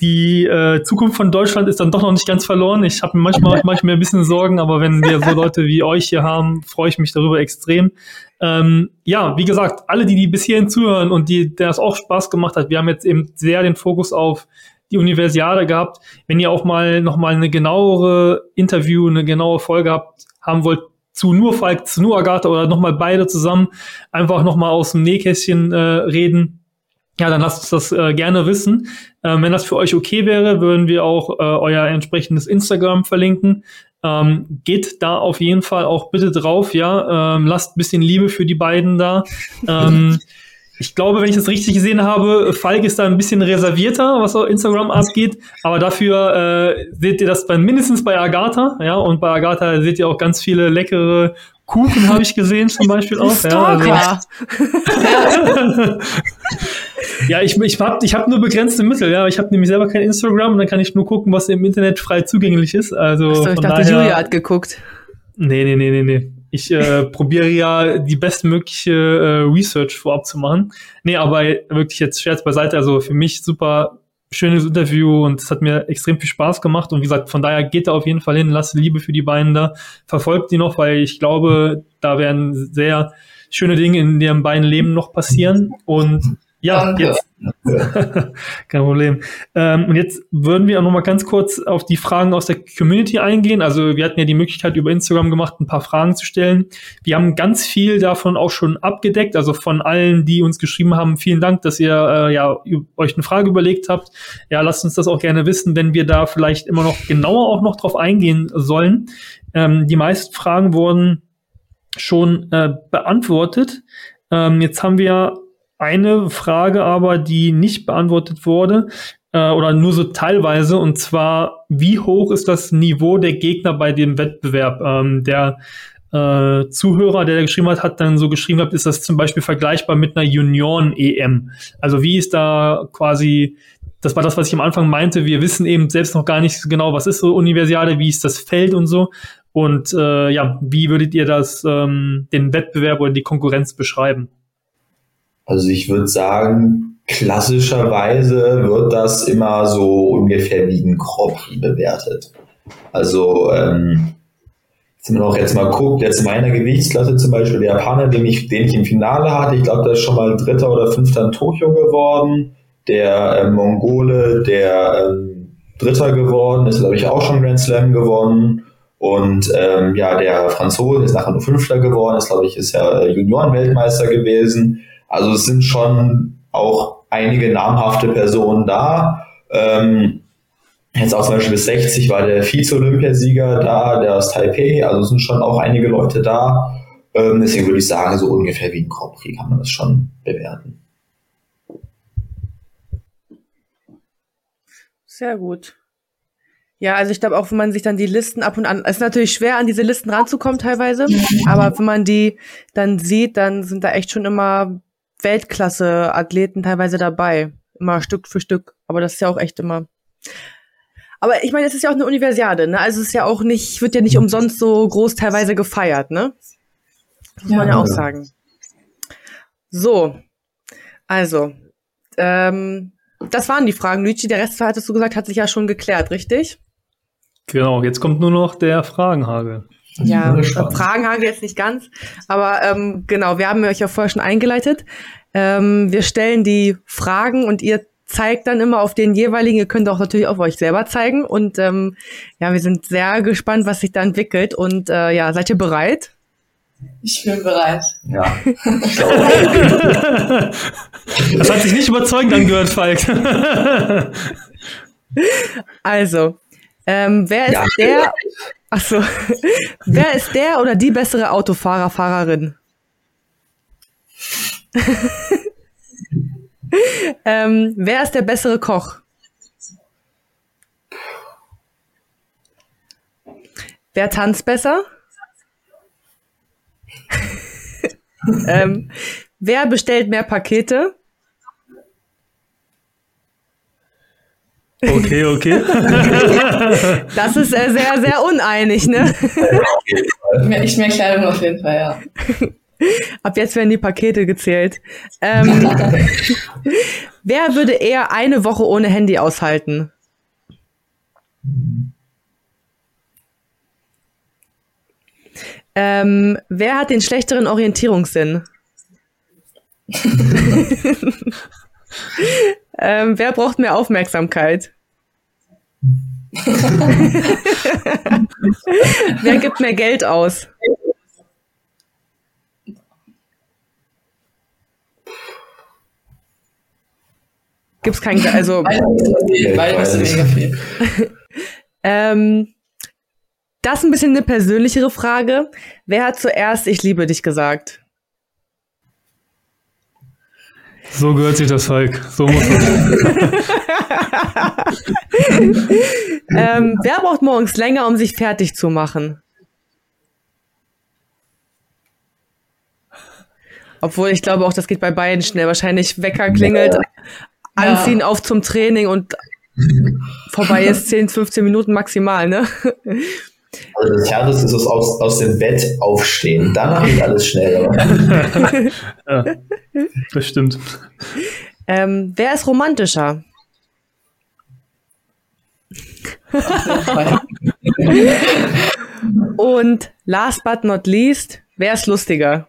die äh, Zukunft von Deutschland ist dann doch noch nicht ganz verloren. Ich habe manchmal mir ein bisschen Sorgen, aber wenn wir so Leute wie euch hier haben, freue ich mich darüber extrem. Ähm, ja, wie gesagt, alle, die die bis hierhin zuhören und die der das auch Spaß gemacht hat, wir haben jetzt eben sehr den Fokus auf die Universiade gehabt. Wenn ihr auch mal noch mal eine genauere Interview, eine genaue Folge habt, haben wollt zu nur Falk, zu nur Agatha oder noch mal beide zusammen, einfach noch mal aus dem Nähkästchen äh, reden, ja, dann lasst uns das äh, gerne wissen. Ähm, wenn das für euch okay wäre, würden wir auch äh, euer entsprechendes Instagram verlinken. Ähm, geht da auf jeden Fall auch bitte drauf, ja. Ähm, lasst ein bisschen Liebe für die beiden da. ich glaube, wenn ich das richtig gesehen habe, Falk ist da ein bisschen reservierter, was Instagram abgeht. Aber dafür äh, seht ihr das bei, mindestens bei Agatha, ja. Und bei Agatha seht ihr auch ganz viele leckere Kuchen, habe ich gesehen zum Beispiel auch. Ja, also, ja, ich, ich habe ich hab nur begrenzte Mittel, ja. Ich habe nämlich selber kein Instagram und dann kann ich nur gucken, was im Internet frei zugänglich ist. Also Achso, ich dachte, daher, Julia hat geguckt. Nee, nee, nee, nee, nee. Ich äh, probiere ja die bestmögliche äh, Research vorab zu machen. Nee, aber wirklich jetzt Scherz beiseite. Also für mich super schönes Interview und es hat mir extrem viel Spaß gemacht. Und wie gesagt, von daher geht da auf jeden Fall hin, lasst Liebe für die beiden da, verfolgt die noch, weil ich glaube, da werden sehr schöne Dinge in ihrem beiden Leben noch passieren. Und ja, Danke. jetzt. Kein Problem. Ähm, und jetzt würden wir auch noch mal ganz kurz auf die Fragen aus der Community eingehen. Also wir hatten ja die Möglichkeit über Instagram gemacht, ein paar Fragen zu stellen. Wir haben ganz viel davon auch schon abgedeckt. Also von allen, die uns geschrieben haben, vielen Dank, dass ihr äh, ja euch eine Frage überlegt habt. Ja, lasst uns das auch gerne wissen, wenn wir da vielleicht immer noch genauer auch noch drauf eingehen sollen. Ähm, die meisten Fragen wurden schon äh, beantwortet. Ähm, jetzt haben wir eine Frage aber, die nicht beantwortet wurde äh, oder nur so teilweise und zwar, wie hoch ist das Niveau der Gegner bei dem Wettbewerb? Ähm, der äh, Zuhörer, der da geschrieben hat, hat dann so geschrieben ist das zum Beispiel vergleichbar mit einer Junioren-EM? Also wie ist da quasi, das war das, was ich am Anfang meinte, wir wissen eben selbst noch gar nicht genau, was ist so Universiade, wie ist das Feld und so. Und äh, ja, wie würdet ihr das, ähm, den Wettbewerb oder die Konkurrenz beschreiben? Also ich würde sagen, klassischerweise wird das immer so ungefähr wie ein Grand bewertet. Also ähm, wenn man auch jetzt mal guckt, jetzt meiner Gewichtsklasse zum Beispiel, der Japaner, den ich, den ich im Finale hatte, ich glaube, der ist schon mal Dritter oder Fünfter in Tokio geworden. Der äh, Mongole, der ähm, Dritter geworden, ist, glaube ich, auch schon Grand Slam gewonnen. Und ähm, ja, der Franzose ist nachher nur Fünfter geworden, ist, glaube ich, ist ja Junioren-Weltmeister gewesen. Also es sind schon auch einige namhafte Personen da. Ähm, Jetzt auch zum Beispiel bis 60 war der Vize-Olympiasieger da, der aus Taipei, also sind schon auch einige Leute da. Ähm, deswegen würde ich sagen, so ungefähr wie ein Grand Prix kann man das schon bewerten. Sehr gut. Ja, also ich glaube auch, wenn man sich dann die Listen ab und an, es ist natürlich schwer, an diese Listen ranzukommen teilweise, aber wenn man die dann sieht, dann sind da echt schon immer Weltklasse-Athleten teilweise dabei. Immer Stück für Stück. Aber das ist ja auch echt immer aber ich meine, es ist ja auch eine Universiade, ne? Also es ist ja auch nicht, wird ja nicht umsonst so groß teilweise gefeiert, ne? Das muss ja, man ja auch sagen. So, also, ähm, das waren die Fragen, Luigi. Der Rest, hattest du gesagt, hat sich ja schon geklärt, richtig? Genau, jetzt kommt nur noch der Fragenhagel. Ja, Fragenhagel jetzt nicht ganz, aber ähm, genau, wir haben euch ja vorher schon eingeleitet. Ähm, wir stellen die Fragen und ihr zeigt dann immer auf den jeweiligen. Ihr könnt auch natürlich auf euch selber zeigen. Und ähm, ja, wir sind sehr gespannt, was sich da entwickelt. Und äh, ja, seid ihr bereit? Ich bin bereit. Ja. das hat sich nicht überzeugend angehört, Falk. also, ähm, wer ist ja. der? Achso, wer ist der oder die bessere Autofahrer, Fahrerin? ähm, wer ist der bessere Koch? Wer tanzt besser? ähm, wer bestellt mehr Pakete? Okay, okay. das ist äh, sehr, sehr uneinig, ne? Ich mehr Kleidung auf jeden Fall, ja. Ab jetzt werden die Pakete gezählt. Ähm, wer würde eher eine Woche ohne Handy aushalten? Ähm, wer hat den schlechteren Orientierungssinn? Ähm, wer braucht mehr Aufmerksamkeit? wer gibt mehr Geld aus? Gibt's kein, also. Beides ist mega viel. ähm, das ist ein bisschen eine persönlichere Frage. Wer hat zuerst Ich liebe dich gesagt? So gehört sich das, Falk. So muss es. ähm, wer braucht morgens länger, um sich fertig zu machen? Obwohl ich glaube auch, das geht bei beiden schnell. Wahrscheinlich Wecker klingelt, anziehen, ja. auf zum Training und vorbei ist 10, 15 Minuten maximal, ne? Also das Härteste ist es aus, aus dem Bett aufstehen. Danach geht alles schneller. ja, das stimmt. Ähm, wer ist romantischer? Und last but not least, wer ist lustiger?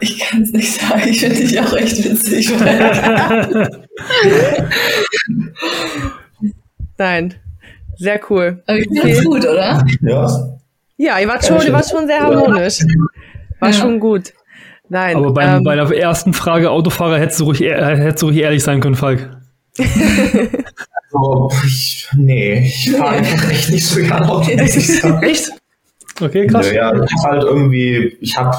Ich kann es nicht sagen. Ich finde dich auch echt witzig. Nein. Sehr cool. Aber ich finde gut, oder? Ja. Ja, ihr wart schon, ihr wart schon sehr harmonisch. War ja. schon gut. Nein. Aber bei, ähm, bei der ersten Frage Autofahrer hättest du ruhig, äh, hättest du ruhig ehrlich sein können, Falk. also, ich, nee, ich fahre einfach echt nicht so gerne Auto. Echt? Okay, krass. Ja, ich hab halt irgendwie, ich habe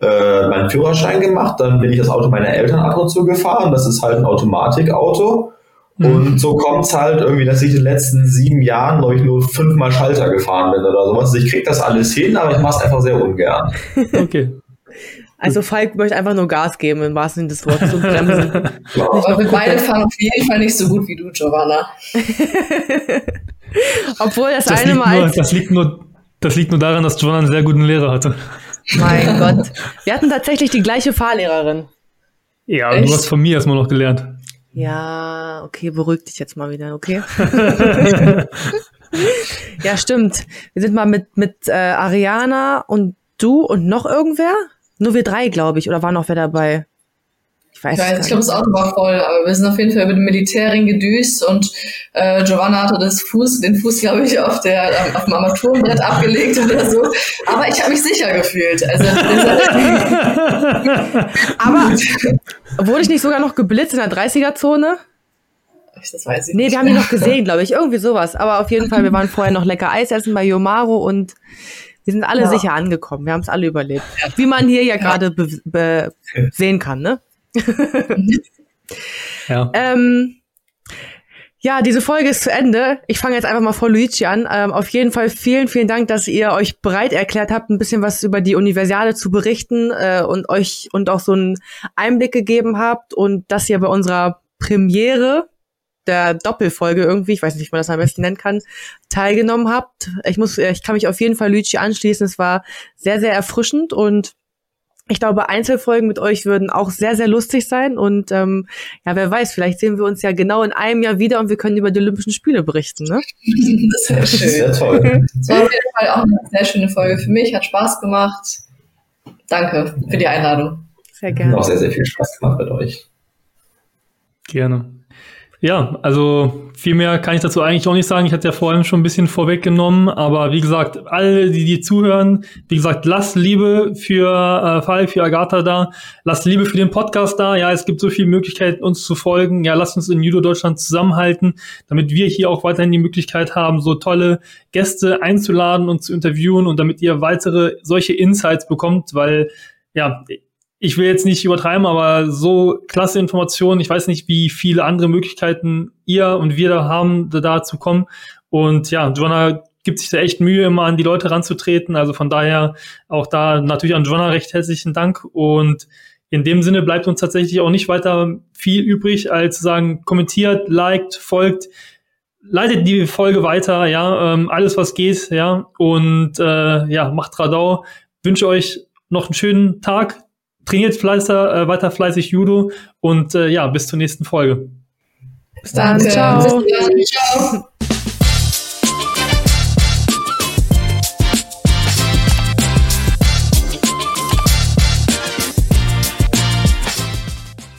äh, meinen Führerschein gemacht, dann bin ich das Auto meiner Eltern ab und zu gefahren. Das ist halt ein Automatikauto. Mhm. Und so kommt es halt irgendwie, dass ich in den letzten sieben Jahren, glaube ich, nur fünfmal Schalter gefahren bin oder sowas. Also ich kriege das alles hin, aber ich mache es einfach sehr ungern. Okay. Also Falk möchte einfach nur Gas geben im wahrsten Sinne des Wortes und bremsen. ja. Aber wir beide fahren auf jeden Fall nicht so gut wie du, Giovanna. Obwohl das, das eine Mal. Nur, das, liegt nur, das liegt nur daran, dass Giovanna einen sehr guten Lehrer hatte. Mein Gott. Wir hatten tatsächlich die gleiche Fahrlehrerin. Ja, Echt? du hast von mir erstmal noch gelernt. Ja, okay, beruhig dich jetzt mal wieder, okay? ja, stimmt. Wir sind mal mit, mit äh, Ariana und du und noch irgendwer? Nur wir drei, glaube ich. Oder war noch wer dabei? Ich weiß, ja, ich glaube, das Auto war voll, aber wir sind auf jeden Fall über den Militärring gedüst und äh, Giovanna hatte das Fuß, den Fuß, glaube ich, auf, der, auf dem Armaturenbrett abgelegt oder so. Aber ich habe mich sicher gefühlt. Also, aber wurde ich nicht sogar noch geblitzt in der 30er-Zone? Das weiß ich nee, nicht. wir haben die noch gesehen, glaube ich. Irgendwie sowas. Aber auf jeden Fall, wir waren vorher noch lecker Eis essen bei Yomaro und wir sind alle ja. sicher angekommen. Wir haben es alle überlebt. Wie man hier ja, ja. gerade sehen kann, ne? ja. Ähm, ja, diese Folge ist zu Ende. Ich fange jetzt einfach mal vor Luigi an. Ähm, auf jeden Fall vielen, vielen Dank, dass ihr euch bereit erklärt habt, ein bisschen was über die Universiade zu berichten äh, und euch und auch so einen Einblick gegeben habt und dass ihr bei unserer Premiere der Doppelfolge irgendwie, ich weiß nicht, wie man das am besten nennen kann, teilgenommen habt. Ich muss, ich kann mich auf jeden Fall Luigi anschließen. Es war sehr, sehr erfrischend und ich glaube, Einzelfolgen mit euch würden auch sehr, sehr lustig sein. Und ähm, ja, wer weiß, vielleicht sehen wir uns ja genau in einem Jahr wieder und wir können über die Olympischen Spiele berichten. Ne? Das wäre schön. Sehr toll. Das war auf jeden Fall auch eine sehr schöne Folge für mich. Hat Spaß gemacht. Danke für die Einladung. Sehr gerne. Hat auch sehr, sehr viel Spaß gemacht mit euch. Gerne. Ja, also viel mehr kann ich dazu eigentlich auch nicht sagen. Ich hatte ja vorhin schon ein bisschen vorweggenommen, aber wie gesagt, alle, die, die zuhören, wie gesagt, lasst Liebe für äh, Fall, für Agatha da, lasst Liebe für den Podcast da. Ja, es gibt so viele Möglichkeiten, uns zu folgen. Ja, lasst uns in Judo Deutschland zusammenhalten, damit wir hier auch weiterhin die Möglichkeit haben, so tolle Gäste einzuladen und zu interviewen und damit ihr weitere solche Insights bekommt, weil ja, ich will jetzt nicht übertreiben, aber so klasse Informationen. Ich weiß nicht, wie viele andere Möglichkeiten ihr und wir da haben, da zu kommen. Und ja, Joanna gibt sich da echt Mühe, immer an die Leute ranzutreten. Also von daher auch da natürlich an Joanna recht herzlichen Dank. Und in dem Sinne bleibt uns tatsächlich auch nicht weiter viel übrig, als zu sagen, kommentiert, liked, folgt, leitet die Folge weiter, ja, ähm, alles was geht, ja, und äh, ja, macht Radau. Wünsche euch noch einen schönen Tag, trainiert fleißer, äh, weiter fleißig Judo und äh, ja, bis zur nächsten Folge. Bis dann. Ciao. Bis dann. Ciao.